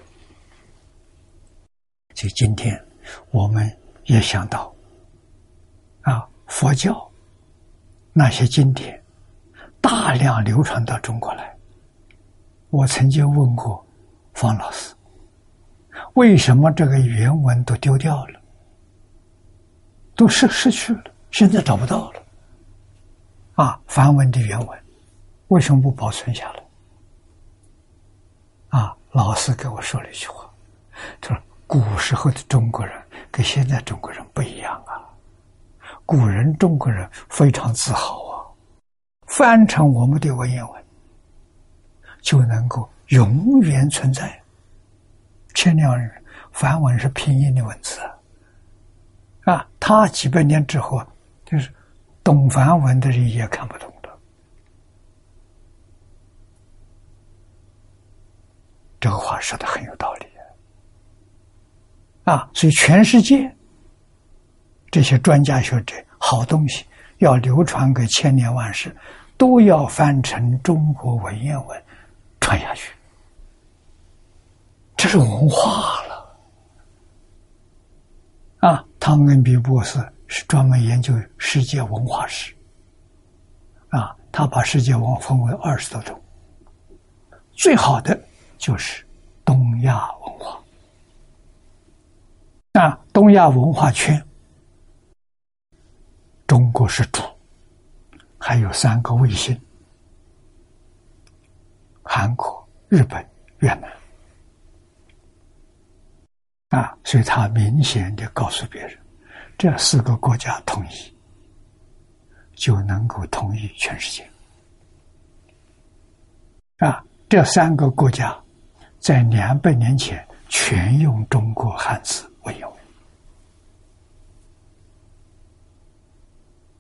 就今天我们也想到，啊，佛教那些经典大量流传到中国来，我曾经问过方老师，为什么这个原文都丢掉了？都失失去了，现在找不到了。啊，梵文的原文为什么不保存下来？啊，老师给我说了一句话，他说：“古时候的中国人跟现在中国人不一样啊，古人中国人非常自豪啊，翻成我们的文言文，就能够永远存在。千两日梵文是拼音的文字啊，他几百年之后，就是懂梵文的人也看不懂的。这个话说的很有道理啊！所以全世界这些专家学者，好东西要流传给千年万世，都要翻成中国文言文传下去。这是文化了啊！汤恩比博士是专门研究世界文化史啊，他把世界文化分为二十多种，最好的就是东亚文化啊，东亚文化圈，中国是主，还有三个卫星：韩国、日本、越南。啊，所以他明显的告诉别人，这四个国家统一，就能够统一全世界。啊，这三个国家在两百年前全用中国汉字为文。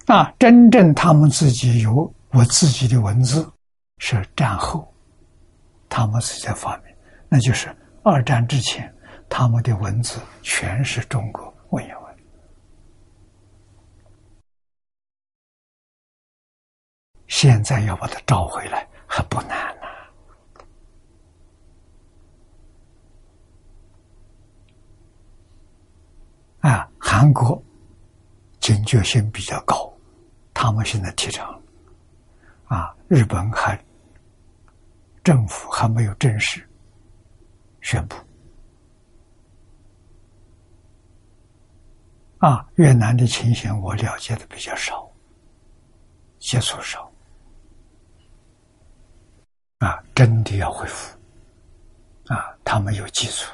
啊，真正他们自己有我自己的文字，是战后他们自己发明，那就是二战之前。他们的文字全是中国文言文，现在要把它找回来还不难呐。啊，韩国警觉性比较高，他们现在提倡。啊，日本还政府还没有正式宣布。啊，越南的情形我了解的比较少，接触少。啊，真的要恢复，啊，他们有基础。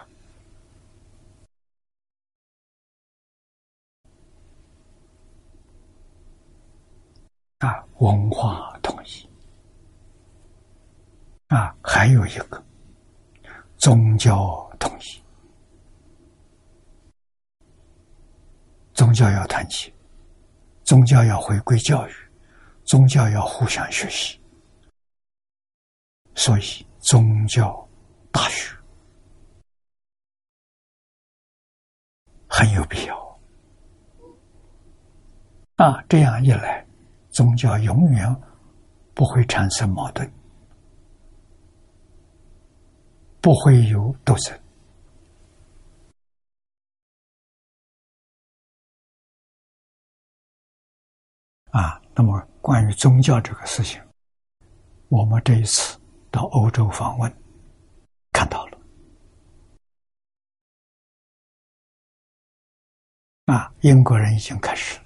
啊，文化统一。啊，还有一个宗教统一。宗教要团结，宗教要回归教育，宗教要互相学习，所以宗教大学很有必要。啊，这样一来，宗教永远不会产生矛盾，不会有斗争。啊，那么关于宗教这个事情，我们这一次到欧洲访问，看到了。啊，英国人已经开始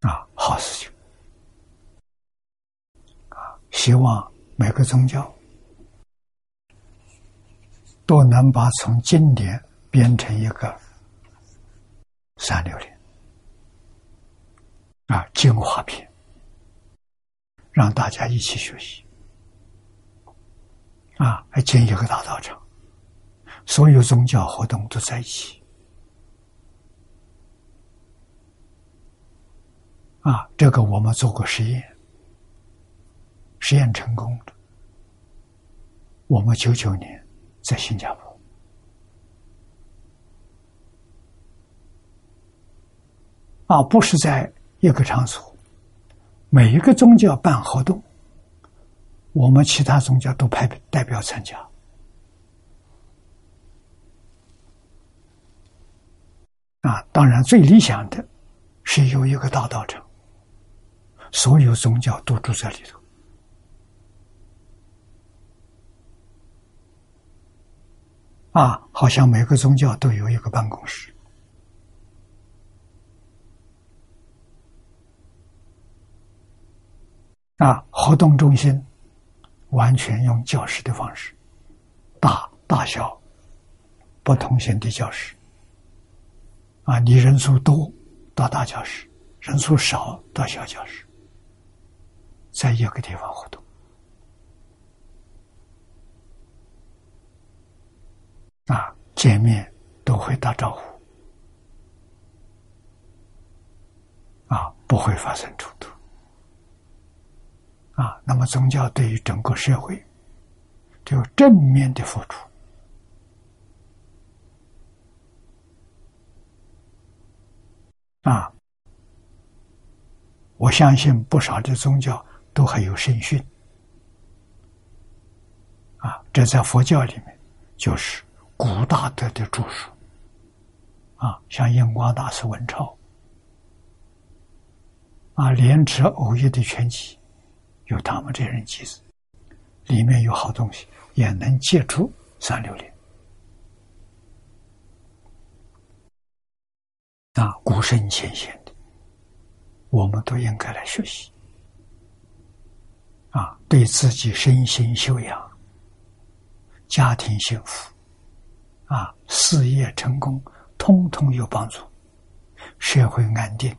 啊，好事情。啊，希望每个宗教都能把从经典变成一个。三六零啊，精华片，让大家一起学习啊！还建一个大道场，所有宗教活动都在一起啊！这个我们做过实验，实验成功了。我们九九年在新加坡。啊，不是在一个场所，每一个宗教办活动，我们其他宗教都派代表参加。啊，当然最理想的是有一个大道场，所有宗教都住在里头。啊，好像每个宗教都有一个办公室。啊，活动中心完全用教室的方式，大大小不同型的教室。啊，你人数多到大教室，人数少到小教室。在一个地方活动啊，见面都会打招呼啊，不会发生冲突啊。那么，宗教对于整个社会就正面的付出啊。我相信不少的宗教都还有圣训，啊，这在佛教里面就是古大德的著述，啊，像印光大师文钞，啊，莲池偶遇的全集，有他们这人集子，里面有好东西，也能借出三六零，啊，古圣先贤。我们都应该来学习，啊，对自己身心修养、家庭幸福、啊事业成功，通通有帮助，社会安定，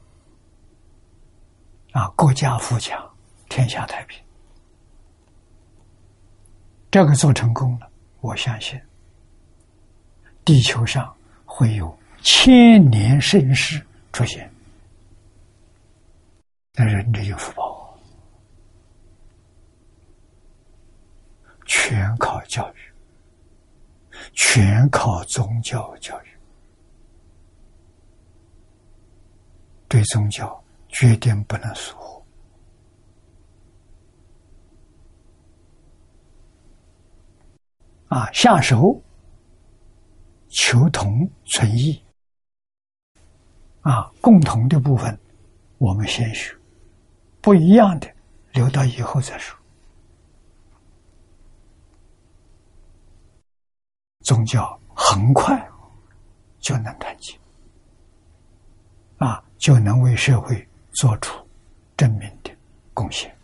啊国家富强，天下太平。这个做成功了，我相信地球上会有千年盛世出现。那人这有福报，全靠教育，全靠宗教教育，对宗教决定不能疏忽啊！下手求同存异啊，共同的部分我们先学。不一样的，留到以后再说。宗教很快就能团结，啊，就能为社会做出正面的贡献。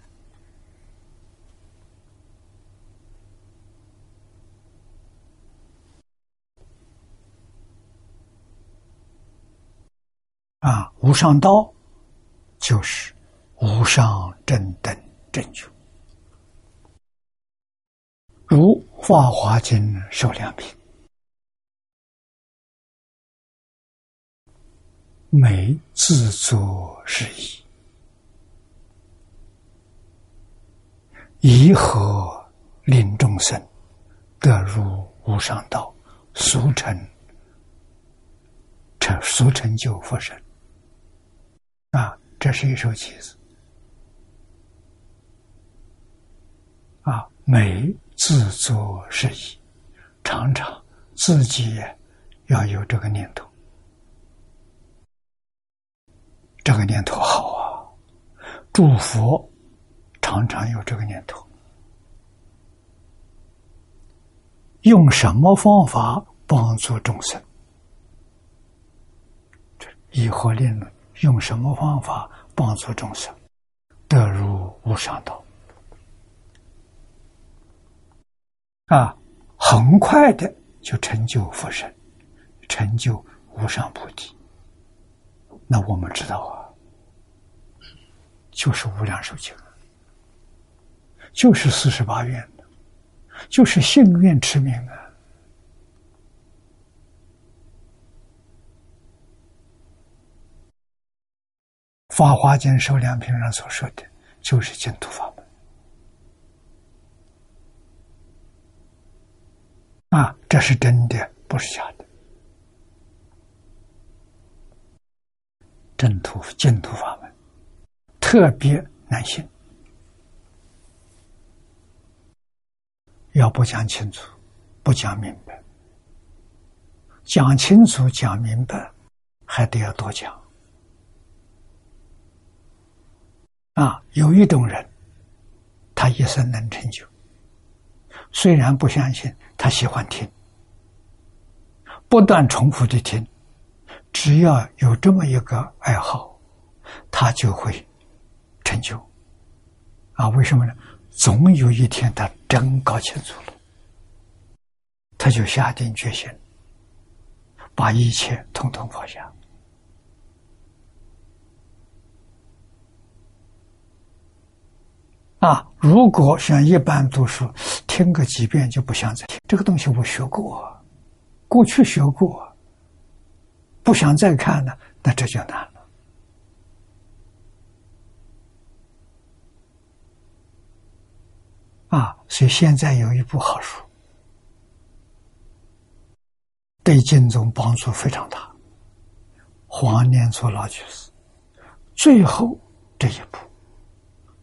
啊，无上道就是。无上正等正觉，如《法华经》受量品，每自作是意，以何令众生得入无上道，俗称成俗成就佛身。啊，这是一首偈子。啊，美自作是意，常常自己要有这个念头，这个念头好啊！祝福常常有这个念头，用什么方法帮助众生？这以何令论？用什么方法帮助众生得入无上道？啊，很快的就成就佛身，成就无上菩提。那我们知道啊，就是无量寿经，就是四十八愿，就是信愿持名啊。《法华经》受量品上所说的，就是净土法门。啊，这是真的，不是假的。正土净土法门特别难信，要不讲清楚，不讲明白，讲清楚、讲明白，还得要多讲。啊，有一种人，他一生能成就。虽然不相信，他喜欢听，不断重复的听，只要有这么一个爱好，他就会成就。啊，为什么呢？总有一天他真搞清楚了，他就下定决心，把一切统统放下。啊，如果像一般读书，听个几遍就不想再听。这个东西我学过，过去学过，不想再看了，那这就难了。啊，所以现在有一部好书，对经中帮助非常大。黄念祖老居士最后这一步。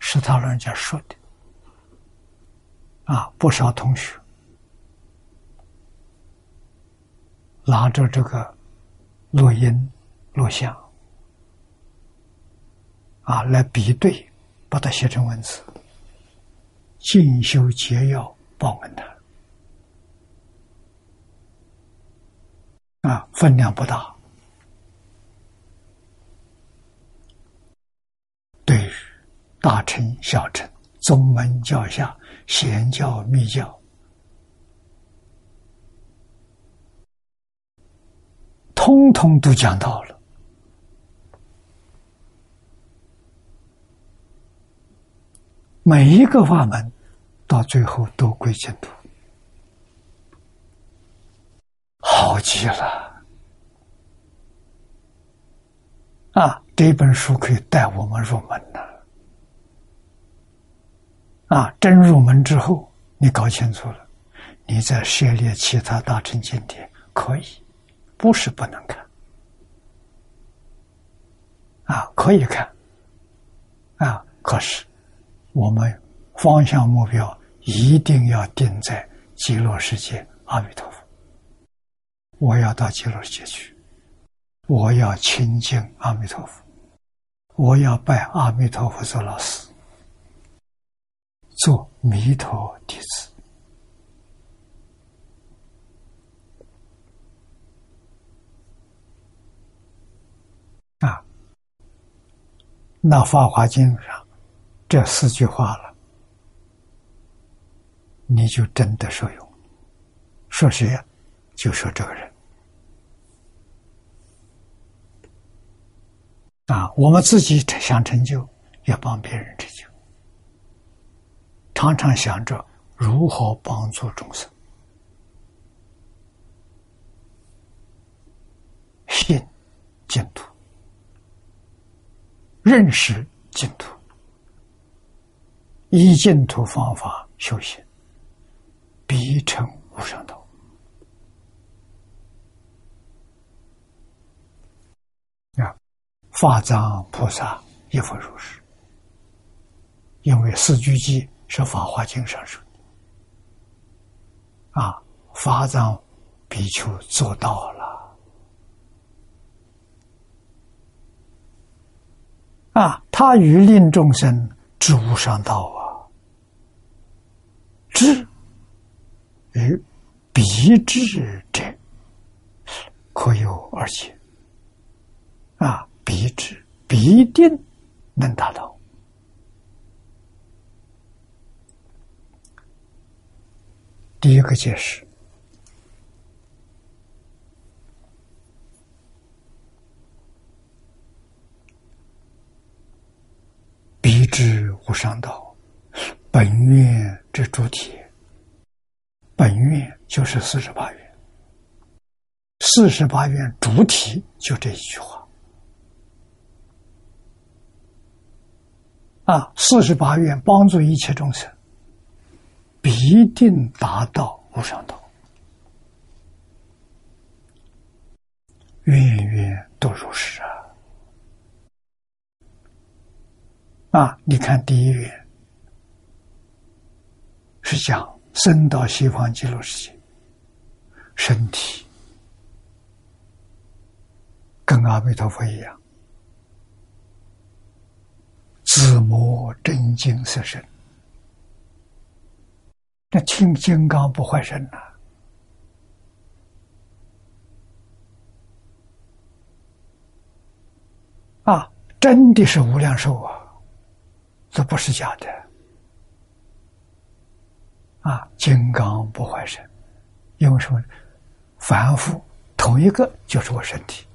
是他老人家说的啊！不少同学拿着这个录音录像啊来比对，把它写成文字，进修结要报恩的啊，分量不大。大乘、小乘、宗门、教下、贤教、密教，通通都讲到了。每一个法门，到最后都归净土，好极了！啊，这本书可以带我们入门呢。啊真入门之后，你搞清楚了，你再涉猎其他大乘经典可以，不是不能看，啊，可以看，啊，可是我们方向目标一定要定在极乐世界阿弥陀佛。我要到极乐世界去，我要亲近阿弥陀佛，我要拜阿弥陀佛做老师。做弥陀弟子啊，那《法华经》上这四句话了，你就真的受用。说谁呀？就说这个人啊，我们自己想成就，要帮别人成就。常常想着如何帮助众生，信净土，认识净土，以净土方法修行，必成无上道。啊，法藏菩萨亦复如是，因为四句偈。是《法华经》上说的，啊，法藏比丘做到了，啊，他欲令众生知无上道啊，知与必知者，可有而且，啊，必知必定能达到。第一个解释：必知无上道，本愿之主体。本愿就是四十八愿，四十八愿主体就这一句话。啊，四十八愿帮助一切众生。必定达到无上道，愿愿都如是啊！啊，你看第一愿是讲生到西方极乐世界，身体跟阿弥陀佛一样，自摸真经色身。那听金刚不坏身呐！啊，真的是无量寿啊，这不是假的。啊，金刚不坏身，因为什么？凡夫同一个就是我身体。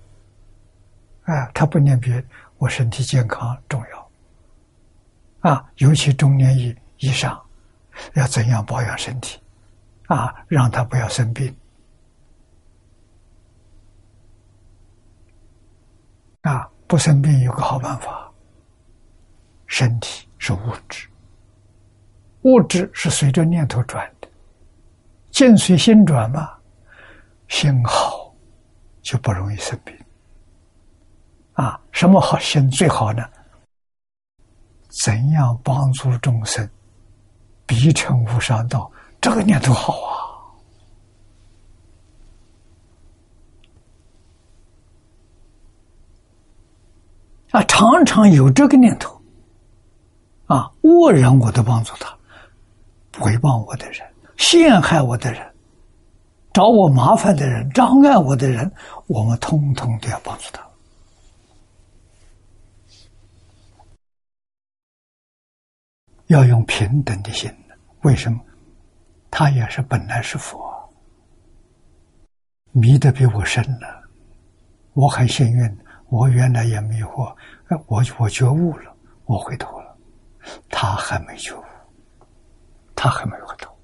啊，他不念别，我身体健康重要。啊，尤其中年以以上，要怎样保养身体？啊，让他不要生病。啊，不生病有个好办法。身体是物质，物质是随着念头转的，境随心转嘛，心好就不容易生病。啊，什么好心最好呢？怎样帮助众生，必成无上道？这个念头好啊！啊，常常有这个念头。啊，恶人我都帮助他，诽谤我的人、陷害我的人、找我麻烦的人、障碍我的人，我们通通都要帮助他。要用平等的心，为什么？他也是本来是佛，迷得比我深了。我很幸运，我原来也迷惑，我我觉悟了，我回头了。他还没觉悟，他还没回头。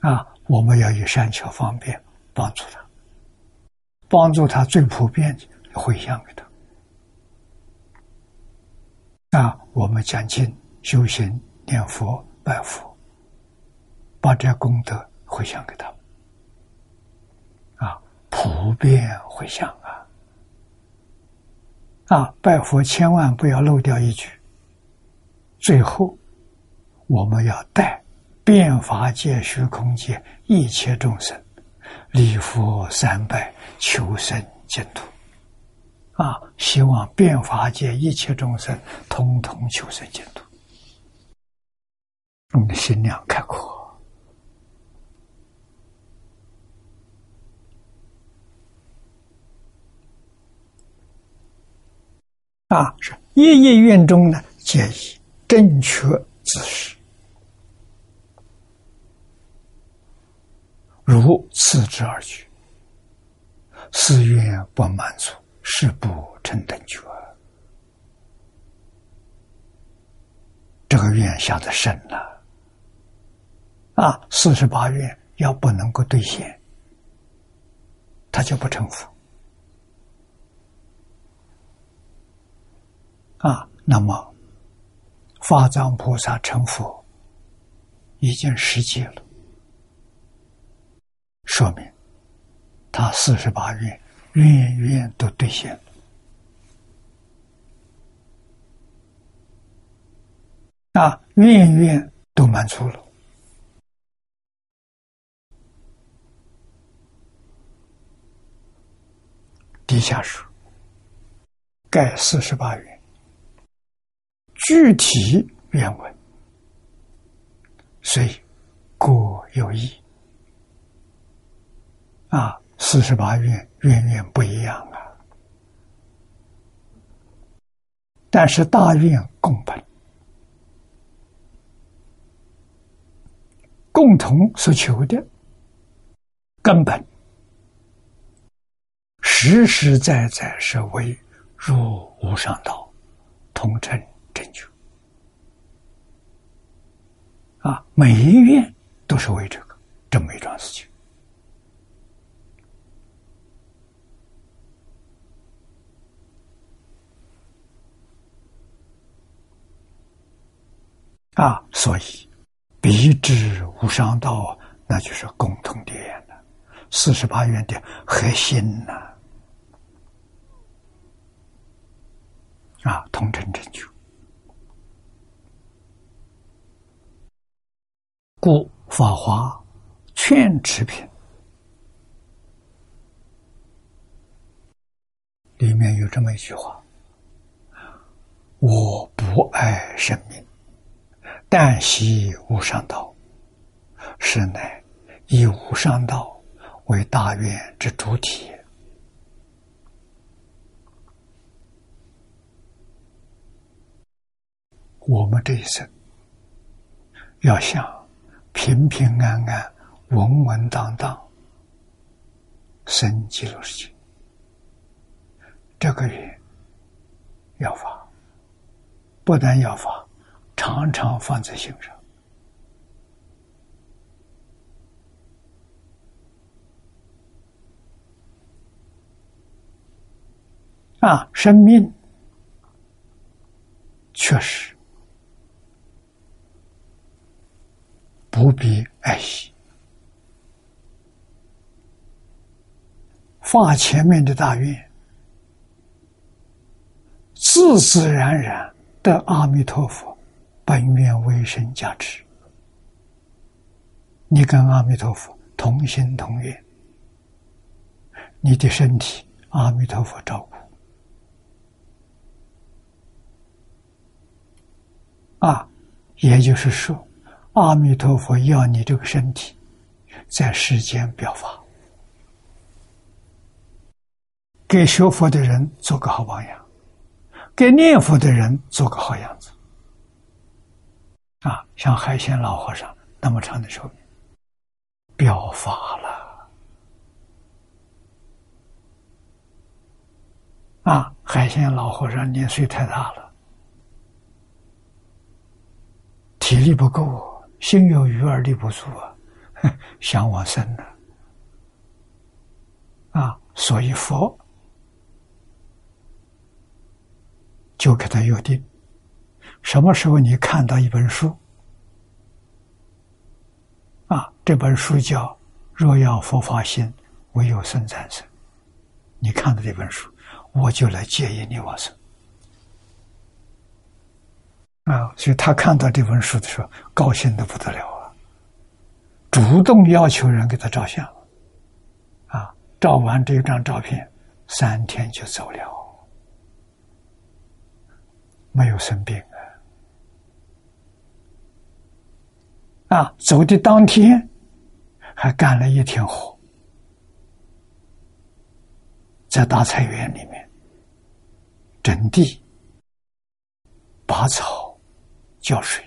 啊，我们要以善巧方便帮助他，帮助他最普遍的回向给他。啊，我们讲经、修行、念佛、拜佛，把这功德回向给他们。啊，普遍回向啊！啊，拜佛千万不要漏掉一句。最后，我们要带变法界、虚空界一切众生，礼佛三拜，求生净土。啊，希望变法界一切众生通通求生净土。我们的心量开阔。啊，是夜夜愿中呢，皆以。正确姿势，如次之而举，誓愿不满足，是不成等觉。这个愿下的深了啊！四十八愿要不能够兑现，他就不成佛啊。那么。法藏菩萨成佛已经实际了，说明他四十八愿愿愿都兑现了啊，愿愿都满足了。地下室，盖四十八愿。具体原文，所以各有异啊。四十八愿，远远不一样啊。但是大愿共本，共同所求的根本，实实在在是为入无上道，同称。成就啊！每一愿都是为这个这么一桩事情啊！所以，彼之无上道，那就是共同的愿了。四十八愿的核心呐！啊同成成就。故法华劝持品里面有这么一句话：“我不爱生命，但喜无上道。是乃以无上道为大愿之主体。我们这一生要想。”平平安安、稳稳当当，生极乐世界。这个月要发，不但要发，常常放在心上。啊，生命确实不必爱惜。发前面的大愿，自自然然的阿弥陀佛本愿为生加持，你跟阿弥陀佛同心同愿，你的身体阿弥陀佛照顾。啊，也就是说，阿弥陀佛要你这个身体在世间表法，给学佛的人做个好榜样，给念佛的人做个好样子。啊，像海鲜老和尚那么长的寿命，表法了。啊，海鲜老和尚年岁太大了。体力不够，心有余而力不足啊，想往生了啊！所以佛就给他约定：什么时候你看到一本书啊？这本书叫《若要佛法心，唯有僧战胜》，你看到这本书，我就来接引你往生。啊，所以他看到这本书的时候，高兴的不得了啊！主动要求人给他照相，啊，照完这张照片，三天就走了，没有生病啊！啊，走的当天还干了一天活，在大菜园里面整地、拔草。浇水，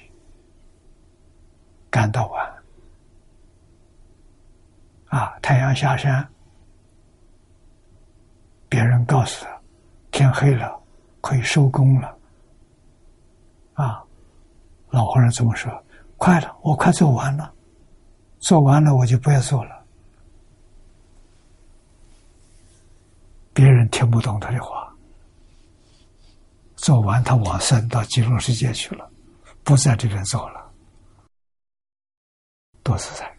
干到晚，啊！太阳下山，别人告诉他，天黑了，可以收工了。啊，老和尚怎么说？快了，我快做完了，做完了我就不要做了。别人听不懂他的话，做完他往生到极乐世界去了。不在这边做了，多自在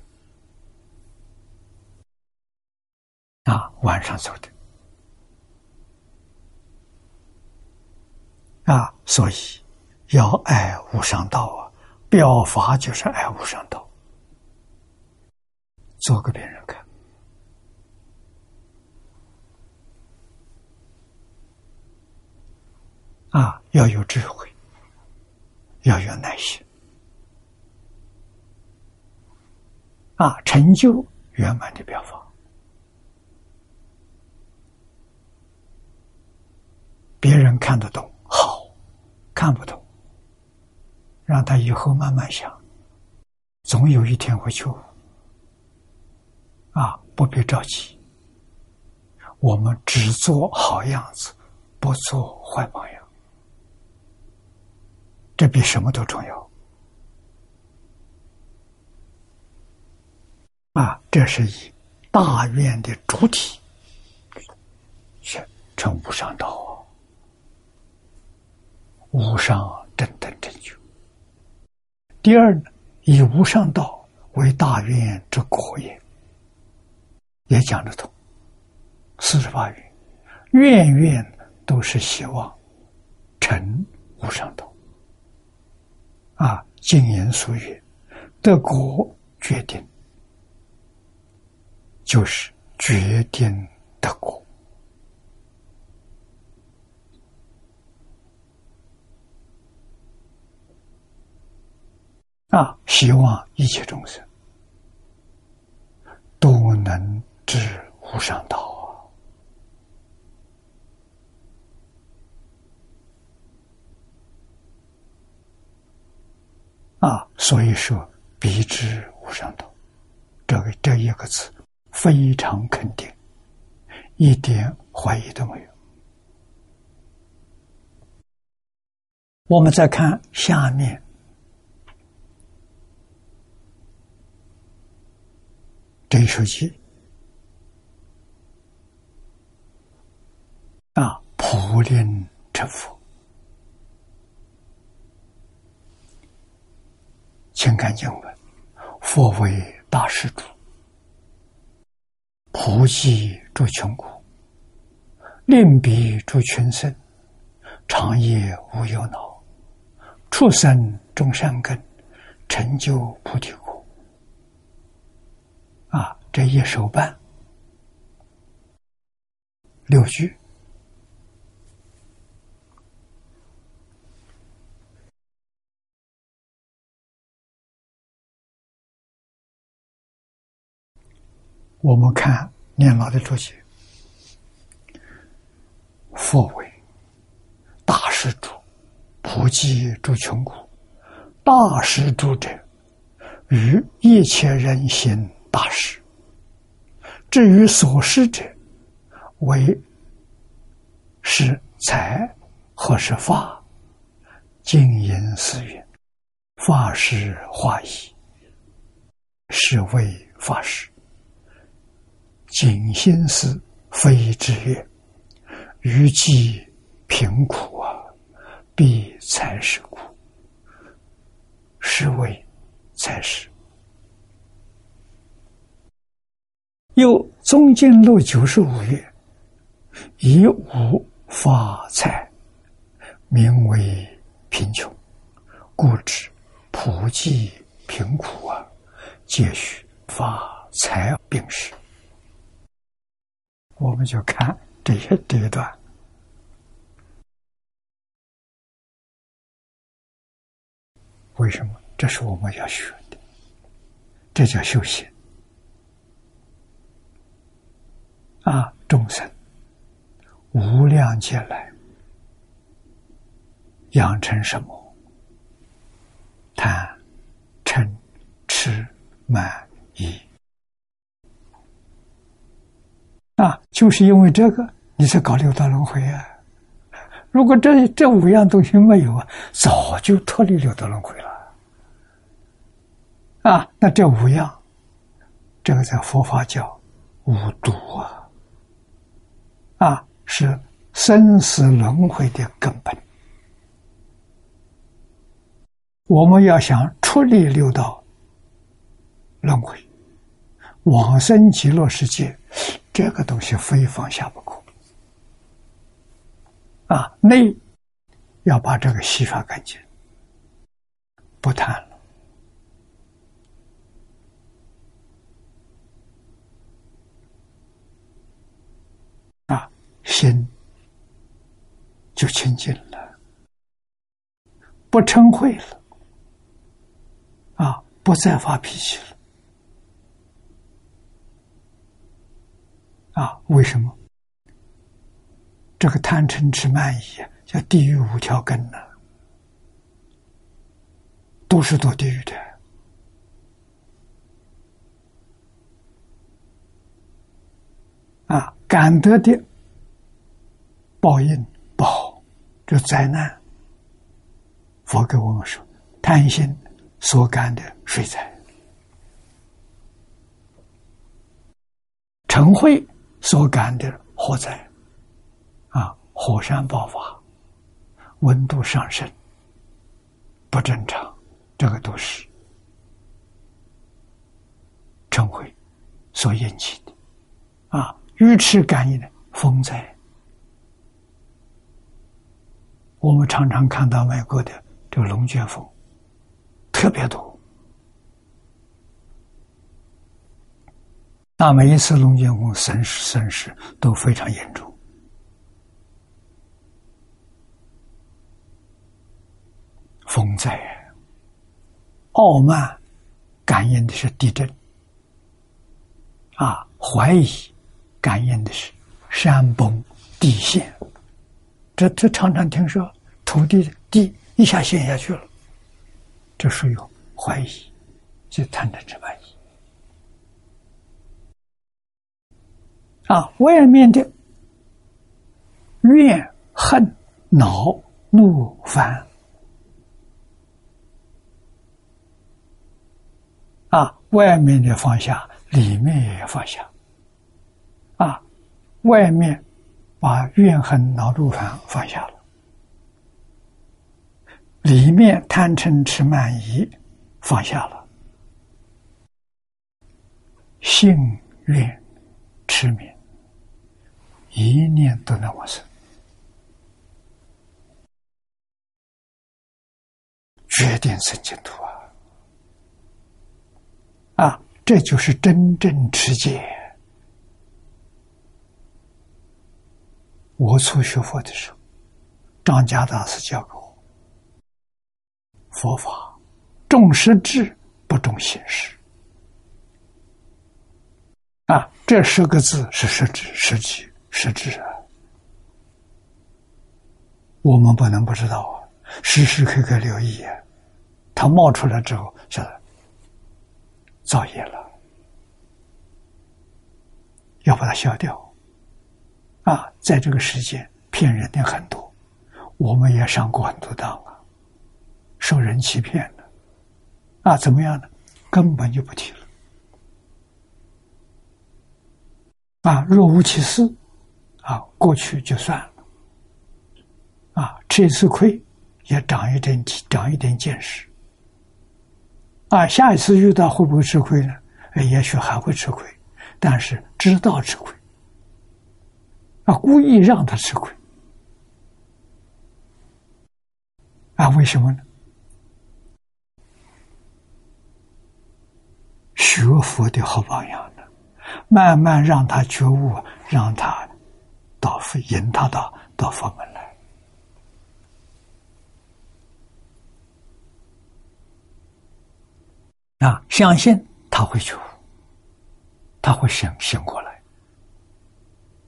啊！晚上走的啊，所以要爱无上道啊！表法就是爱无上道，做给别人看啊！要有智慧。要有耐心啊，成就圆满的表法。别人看得懂好，看不懂，让他以后慢慢想，总有一天会去。啊，不必着急，我们只做好样子，不做坏榜样。这比什么都重要啊！这是以大愿的主体，是成无上道，无上正等正觉。第二呢，以无上道为大愿之果也，也讲得通。四十八愿，愿愿都是希望成无上道。啊，经言俗语，得果决定，就是决定得果。啊，希望一切众生都能知无上道。啊，所以说彼之无上道，这个这一个字非常肯定，一点怀疑都没有。我们再看下面这一首偈啊，普令成佛。请看经文：佛为大施主，普济诸穷苦，令彼诸群生，长夜无忧恼，畜生种善根，成就菩提果。啊，这一手办六句。我们看念老的注解：“佛为大施主，普济诸穷苦。大施主者，于一切人行大施。至于所施者，为是财或是法，经营寺院，法师化仪，是为法师。”尽心思非之曰：“余既贫苦啊，必财是苦，是为财是。”又中间录九十五页，以无发财，名为贫穷，故知普济贫苦啊，皆须发财并施。我们就看这些这一段，为什么？这是我们要学的，这叫修行啊！众生无量劫来养成什么？贪、嗔、痴、慢、疑。啊，就是因为这个，你才搞六道轮回啊！如果这这五样东西没有啊，早就脱离六道轮回了。啊，那这五样，这个在佛法叫五毒啊，啊，是生死轮回的根本。我们要想出离六道轮回，往生极乐世界。这个东西非放下不可啊！内要把这个洗刷干净，不谈了啊，心就清净了，不嗔恚了啊，不再发脾气了。啊，为什么？这个贪嗔痴慢疑叫地狱五条根呢？都是堕地狱的。啊，感得的报应不好，这灾难。佛给我们说，贪心所感的水灾，嗔恚。所感的火灾，啊，火山爆发，温度上升，不正常，这个都是尘灰所引起的，啊，鱼翅感应的风灾，我们常常看到外国的这个龙卷风，特别多。那每一次龙卷风损失损失都非常严重。风灾，傲慢感应的是地震，啊，怀疑感应的是山崩地陷。这这常常听说土地地一下陷下去了，这属于怀疑，就贪嗔痴慢疑。啊，外面的怨恨、恼、怒、烦，啊，外面的放下，里面也放下。啊，外面把怨恨、恼怒烦放下了，里面贪嗔痴慢疑放下了，性愿痴迷一念都能往生，决定生净土啊！啊，这就是真正持戒。我初学佛的时候，张家大师教给我：佛法重实质，不重形式。啊，这十个字是实质、实际、实质啊！我们不能不知道啊，时时刻刻留意啊。它冒出来之后，晓得造业了，要把它消掉。啊，在这个世界骗人的很多，我们也上过很多当啊，受人欺骗的，啊，怎么样呢？根本就不提了。啊，若无其事，啊，过去就算了。啊，吃一次亏，也长一点长一点见识。啊，下一次遇到会不会吃亏呢？也许还会吃亏，但是知道吃亏。啊，故意让他吃亏，啊，为什么呢？学佛的好榜样，慢慢让他觉悟，让他到引他到到佛门来，啊，相信他会觉悟，他会醒醒过来。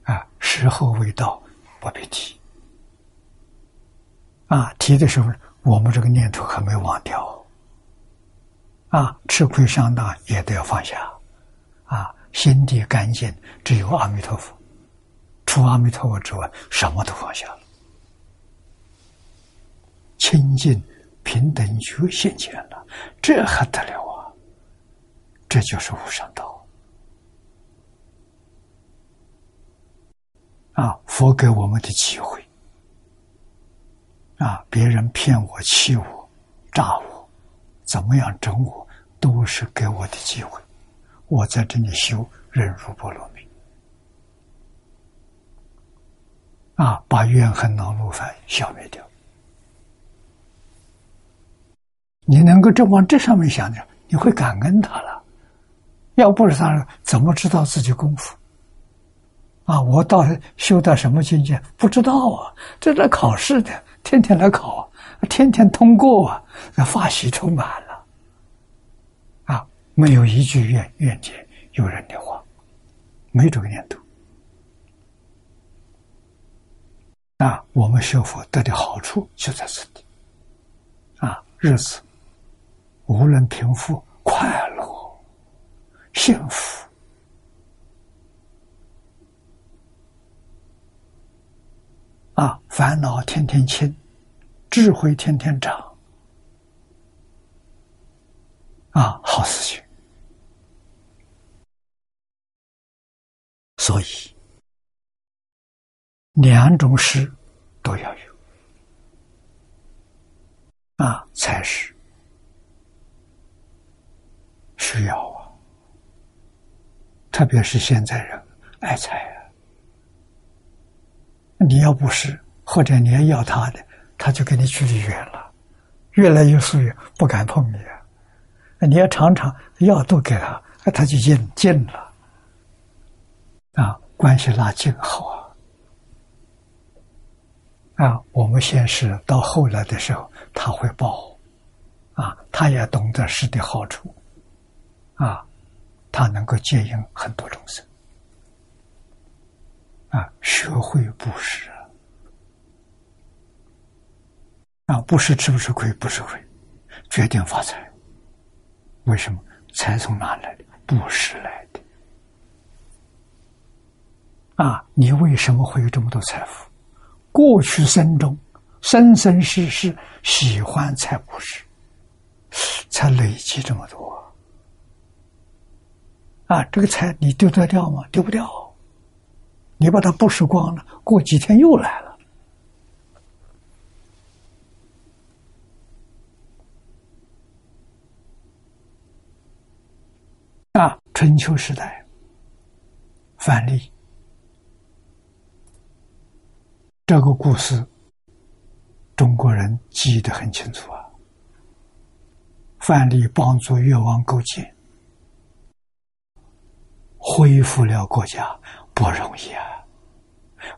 啊，时候未到，不必提。啊，提的时候，我们这个念头还没忘掉。啊，吃亏上当也都要放下。心地干净，只有阿弥陀佛，除阿弥陀佛之外，什么都放下了。清净平等觉现前了，这还得了啊？这就是无上道。啊，佛给我们的机会，啊，别人骗我、欺我、诈我，怎么样整我，都是给我的机会。我在这里修忍辱波罗蜜，啊，把怨恨、恼怒、烦消灭掉。你能够正往这上面想想，你会感恩他了。要不是他，怎么知道自己功夫？啊，我到修到什么境界？不知道啊！这来考试的，天天来考，天天通过啊，那发喜充满了。没有一句怨怨见有人的话，没这个念头。啊，我们学佛得的好处就在这里。啊，日子无论贫富，快乐、幸福。啊，烦恼天天轻，智慧天天长。啊，好事情。所以，两种事都要有，啊，才是需要啊。特别是现在人爱财啊。你要不是，或者你要要他的，他就跟你距离远了，越来越疏远，不敢碰你啊。你要常常要都给他，他就近近了，关系拉近好啊。啊，我们先是到后来的时候，他会报，啊，他也懂得施的好处，啊，他能够接应很多众生。啊，学会布施啊！布施吃不吃亏？不吃亏，决定发财。为什么？财从哪来的？布施来的。啊，你为什么会有这么多财富？过去生中，生生世世喜欢财布施，才累积这么多。啊，这个财你丢得掉吗？丢不掉。你把它布施光了，过几天又来了。啊，春秋时代，范蠡这个故事，中国人记得很清楚啊。范蠡帮助越王勾践恢复了国家，不容易啊！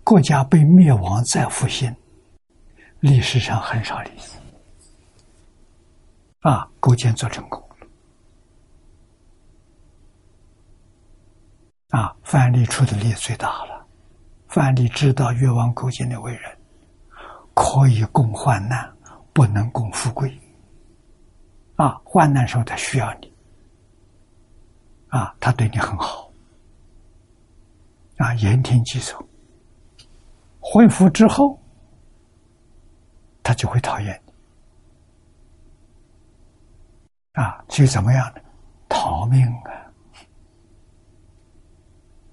国家被灭亡再复兴，历史上很少例子啊。勾践做成功。啊，范蠡出的力最大了。范蠡知道越王勾践的为人，可以共患难，不能共富贵。啊，患难时候他需要你，啊，他对你很好，啊，言听计从。恢复之后，他就会讨厌你，啊，所以怎么样呢？逃命啊！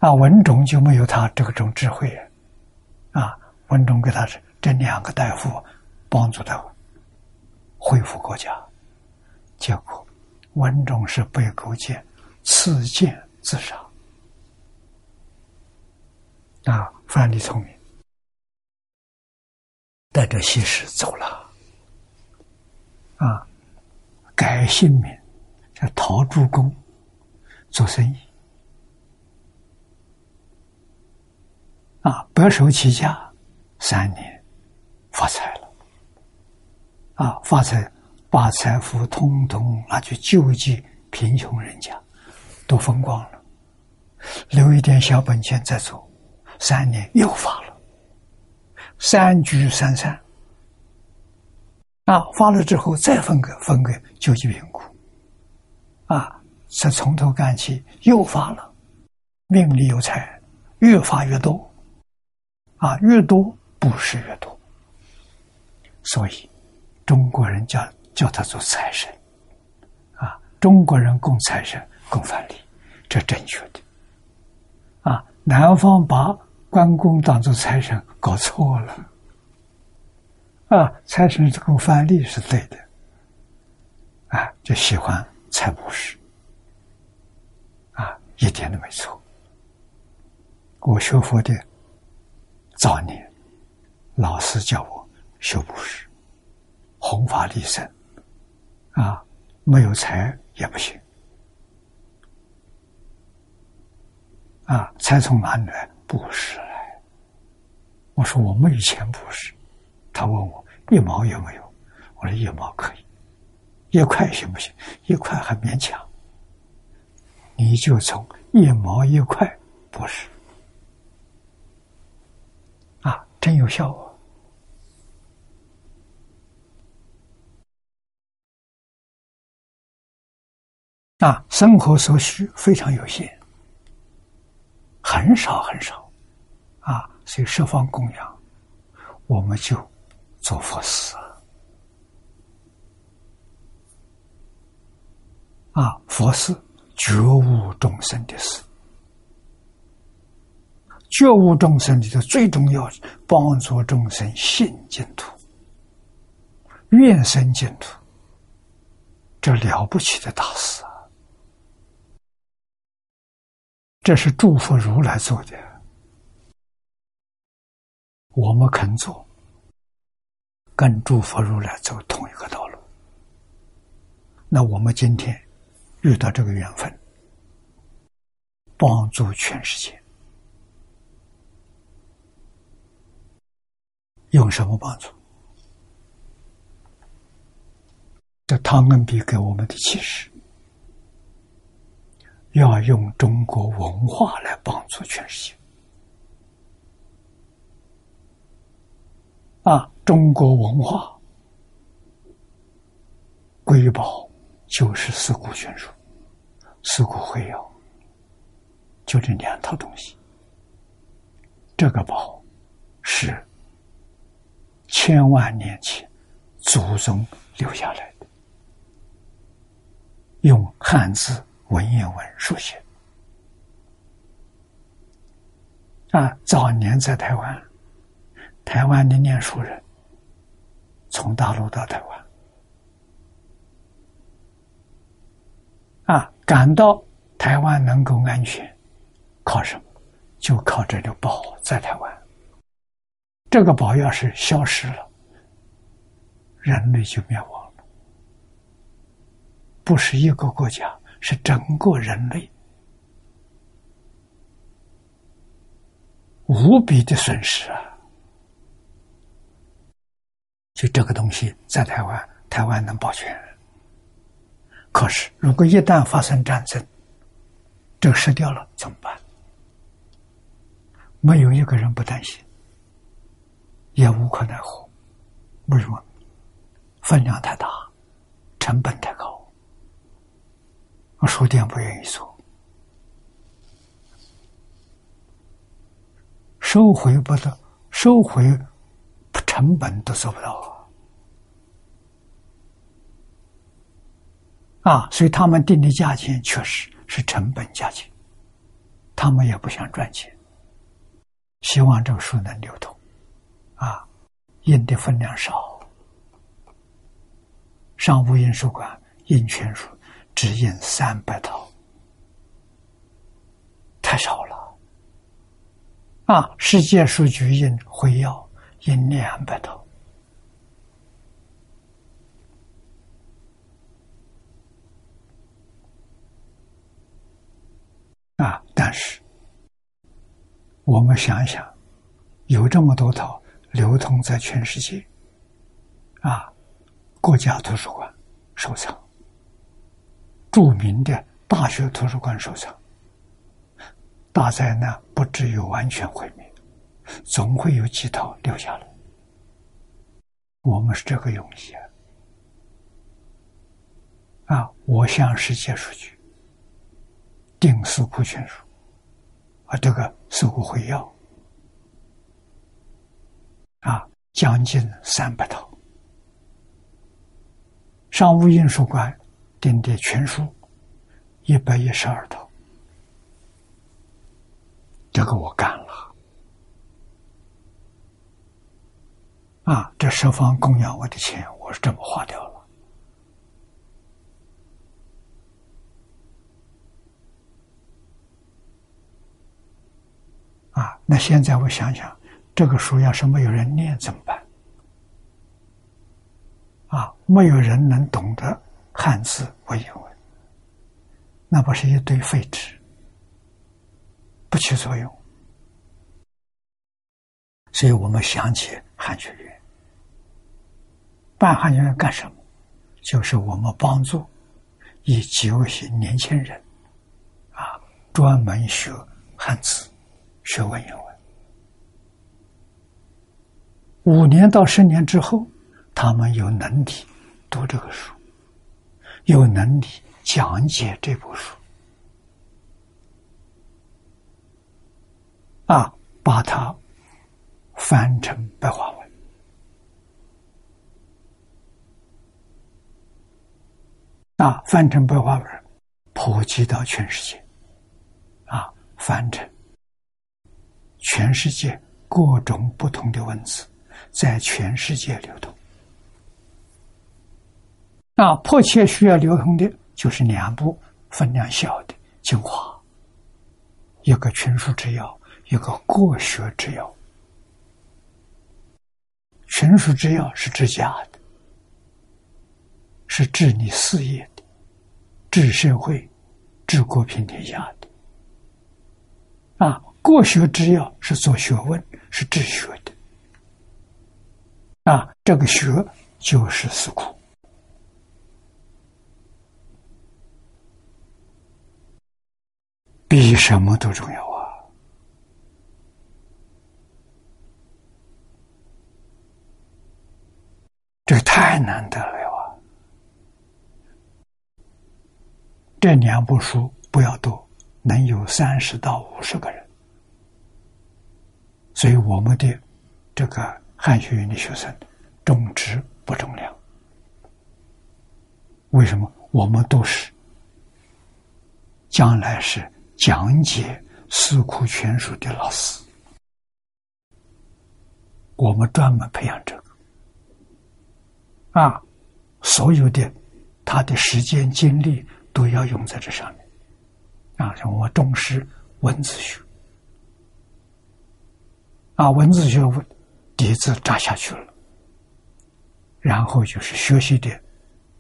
啊，文种就没有他这个种智慧，啊，文种给他是这两个大夫帮助他恢复国家，结果文种是被勾践刺剑自杀。啊，范蠡聪明，带着西施走了，啊，改姓名叫陶朱公，做生意。啊，白手起家，三年发财了。啊，发财把财富通通拿去救济贫穷人家，都风光了，留一点小本钱再走，三年又发了，三聚三散。啊，发了之后再分给分给救济贫苦，啊，再从头干起又发了，命里有财，越发越多。啊，越多布施越多，所以中国人叫叫他做财神，啊，中国人供财神供范蠡，这正确的。啊，南方把关公当做财神搞错了，啊，财神是供范蠡是对的，啊，就喜欢财布施，啊，一点都没错。我学佛的。早年，老师叫我修布施，弘法利生，啊，没有财也不行，啊，财从哪里来？布施来。我说我没有钱布施，他问我一毛有没有？我说一毛可以，一块行不行？一块还勉强，你就从一毛一块布施。真有效啊！啊，生活所需非常有限，很少很少，啊，所以十方供养，我们就做佛事啊，佛事觉悟众生的事。觉悟众生里头最重要，帮助众生信净土、愿生净土，这了不起的大事啊！这是诸佛如来做的，我们肯做，跟诸佛如来走同一个道路。那我们今天遇到这个缘分，帮助全世界。用什么帮助？这汤恩比给我们的启示，要用中国文化来帮助全世界。啊，中国文化瑰宝就是四库全书、四库会要，就这两套东西。这个宝是。千万年前祖宗留下来的用汉字文言文书写。啊早年在台湾台湾的念书人从大陆到台湾啊感到台湾能够安全靠什么？就靠这个宝在台湾。这个宝要是消失了，人类就灭亡了。不是一个国家，是整个人类。无比的损失啊！就这个东西在台湾，台湾能保全。可是，如果一旦发生战争，这个失掉了怎么办？没有一个人不担心，也无可奈何。为什么？分量太大，成本太高，书店不愿意做。收回不得，收回成本都做不到啊！所以他们定的价钱确实是成本价钱，他们也不想赚钱，希望这个书能流通啊！印的分量少，商务印书馆印全书只印三百套，太少了。啊！世界数据印会要印两百套啊！但是我们想一想，有这么多套流通在全世界啊，国家图书馆收藏，著名的大学图书馆收藏。大灾难不至于完全毁灭，总会有几套留下来。我们是这个用意啊！啊，我向世界数据定四库全书，啊，这个四库会要啊，将近三百套。商务印书馆订的全书一百一十二套。这个我干了，啊，这十方供养我的钱，我是这么花掉了，啊，那现在我想想，这个书要是没有人念怎么办？啊，没有人能懂得汉字文言文，那不是一堆废纸？不起作用，所以我们想起汉学院，办汉学院干什么？就是我们帮助以九些年轻人，啊，专门学汉字、学文言文。五年到十年之后，他们有能力读这个书，有能力讲解这部书。啊，把它翻成白话文，啊，翻成白话文，普及到全世界，啊，翻成全世界各种不同的文字，在全世界流通。啊，迫切需要流通的就是两部分量小的精华，一个群书之要。一个过学之要，群书之要是治家的，是治你事业的，治社会、治国平天下的。啊，过学之要是做学问，是治学的。啊，这个学就是思库，比什么都重要啊。这太难得了啊！这两部书不要多，能有三十到五十个人，所以我们的这个汉学院的学生重质不重量。为什么？我们都是将来是讲解《四库全书》的老师。我们专门培养这个，啊，所有的他的时间精力都要用在这上面，啊，像我重视文字学，啊，文字学底子扎下去了，然后就是学习的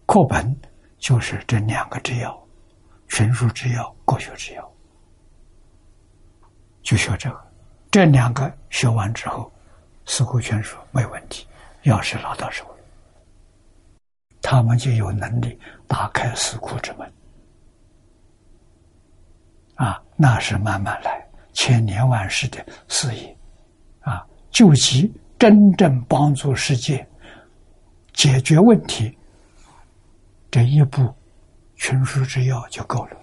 课本，就是这两个之要，群书之要，国学之要，就学这个，这两个学完之后。四库全书没问题，要是拿到手，他们就有能力打开四库之门。啊，那是慢慢来，千年万世的事业，啊，救急真正帮助世界解决问题，这一部群书之要就够了，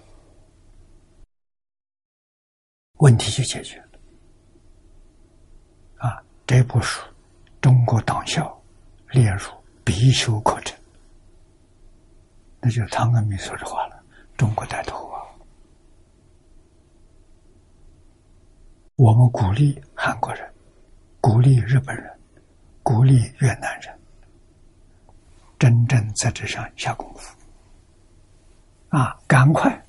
问题就解决了。啊这部书，中国党校列入必修课程，那就是唐恩明说的话了。中国带头啊，我们鼓励韩国人，鼓励日本人，鼓励越南人，真正在这上下功夫啊！赶快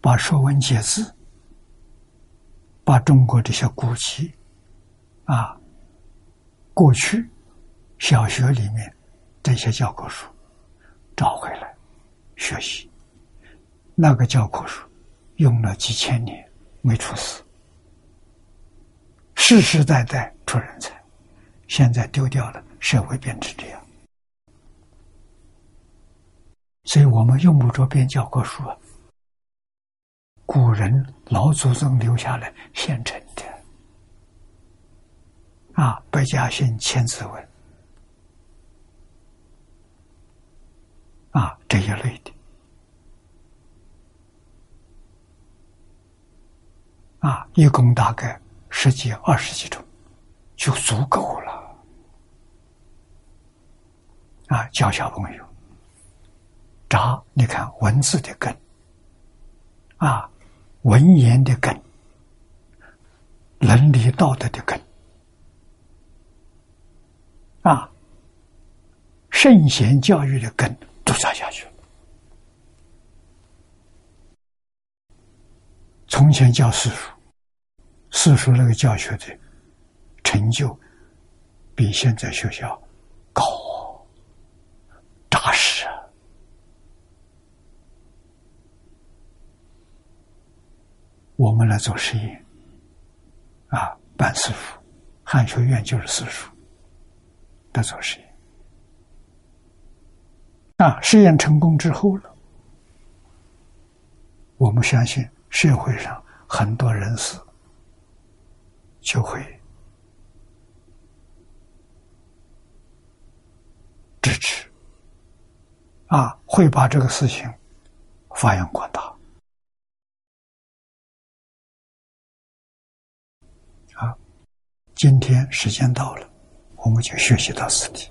把《说文解字》，把中国这些古籍。啊，过去小学里面这些教科书找回来学习，那个教科书用了几千年没出事，世世代代出人才，现在丢掉了，社会变成这样，所以我们用不着编教科书啊，古人老祖宗留下来现成的。啊，百家姓千字文，啊，这一类的，啊，一共大概十几、二十几种，就足够了。啊，教小朋友，扎，你看文字的根，啊，文言的根，伦理道德的根。啊，圣贤教育的根都扎下去了。从前教私塾，私塾那个教学的成就比现在学校高扎实！我们来做实验啊，办私塾，汉学院就是私塾。在做实验啊！实验成功之后了，我们相信社会上很多人士就会支持啊，会把这个事情发扬光大啊！今天时间到了。我们就学习到此地。